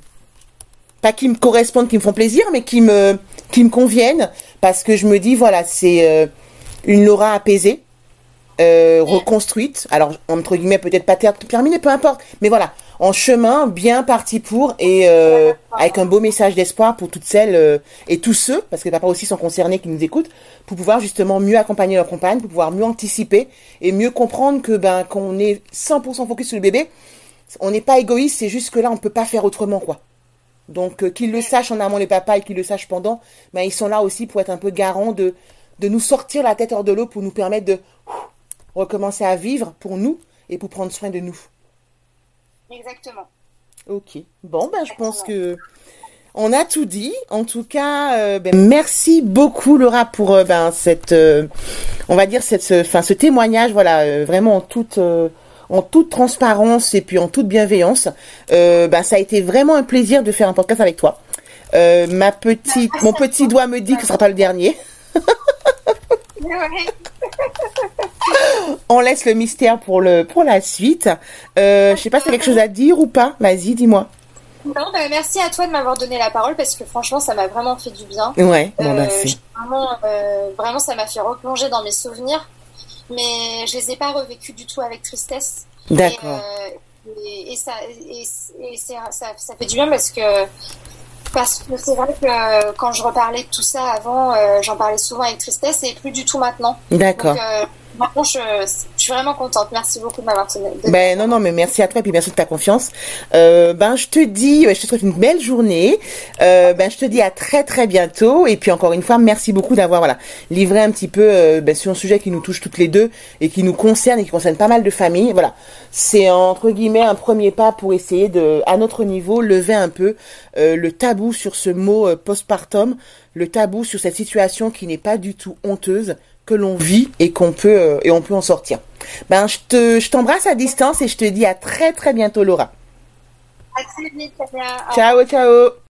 pas qui me correspondent, qui me font plaisir, mais qui me, qui me conviennent, parce que je me dis, voilà, c'est euh, une Laura apaisée, euh, reconstruite, alors, entre guillemets, peut-être pas terminée, peu importe, mais voilà, en chemin, bien parti pour, et euh, avec un beau message d'espoir pour toutes celles et tous ceux, parce que les papas aussi sont concernés, qui nous écoutent, pour pouvoir justement mieux accompagner leur compagne, pour pouvoir mieux anticiper, et mieux comprendre que, ben, qu'on est 100% focus sur le bébé, on n'est pas égoïste, c'est juste que là, on peut pas faire autrement, quoi. Donc, euh, qu'ils le sachent en amont les papas et qu'ils le sachent pendant, ben, ils sont là aussi pour être un peu garants de, de nous sortir la tête hors de l'eau pour nous permettre de recommencer à vivre pour nous et pour prendre soin de nous. Exactement. Ok. Bon, ben, je pense que on a tout dit. En tout cas, euh, ben, merci beaucoup Laura pour euh, ben, cette, on va dire cette, enfin ce témoignage, voilà, vraiment en toute en toute transparence et puis en toute bienveillance. Euh, ben, ça a été vraiment un plaisir de faire un podcast avec toi. Euh, ma petite, mon petit doigt me dit que ce sera pas le dernier. On laisse le mystère pour le pour la suite. Euh, je sais pas si t'as quelque chose à dire ou pas? Vas-y, dis-moi. Non, bah, merci à toi de m'avoir donné la parole parce que franchement, ça m'a vraiment fait du bien. Ouais, bon bah Euh, vraiment, euh, vraiment, ça m'a fait replonger dans mes souvenirs, mais je les ai pas revécus du tout avec tristesse. D'accord. Et, euh, et, et ça, et, et c'est- ça, ça fait du bien parce que parce que c'est vrai que quand je reparlais de tout ça avant, euh, j'en parlais souvent avec tristesse et plus du tout maintenant. D'accord. Donc euh, maintenant, je suis vraiment contente. Merci beaucoup de m'avoir donné. Ben non non mais merci à toi et puis merci de ta confiance. Euh, ben je te dis, je te souhaite une belle journée. Euh, ben je te dis à très très bientôt et puis encore une fois merci beaucoup d'avoir voilà livré un petit peu euh, ben, sur un sujet qui nous touche toutes les deux et qui nous concerne et qui concerne pas mal de familles. Voilà, c'est entre guillemets un premier pas pour essayer de à notre niveau lever un peu euh, le tabou sur ce mot euh, postpartum, le tabou sur cette situation qui n'est pas du tout honteuse que l'on vit et qu'on peut euh, et on peut en sortir. Ben je te je t'embrasse à distance et je te dis à très très bientôt Laura. À très vite, Ciao ciao.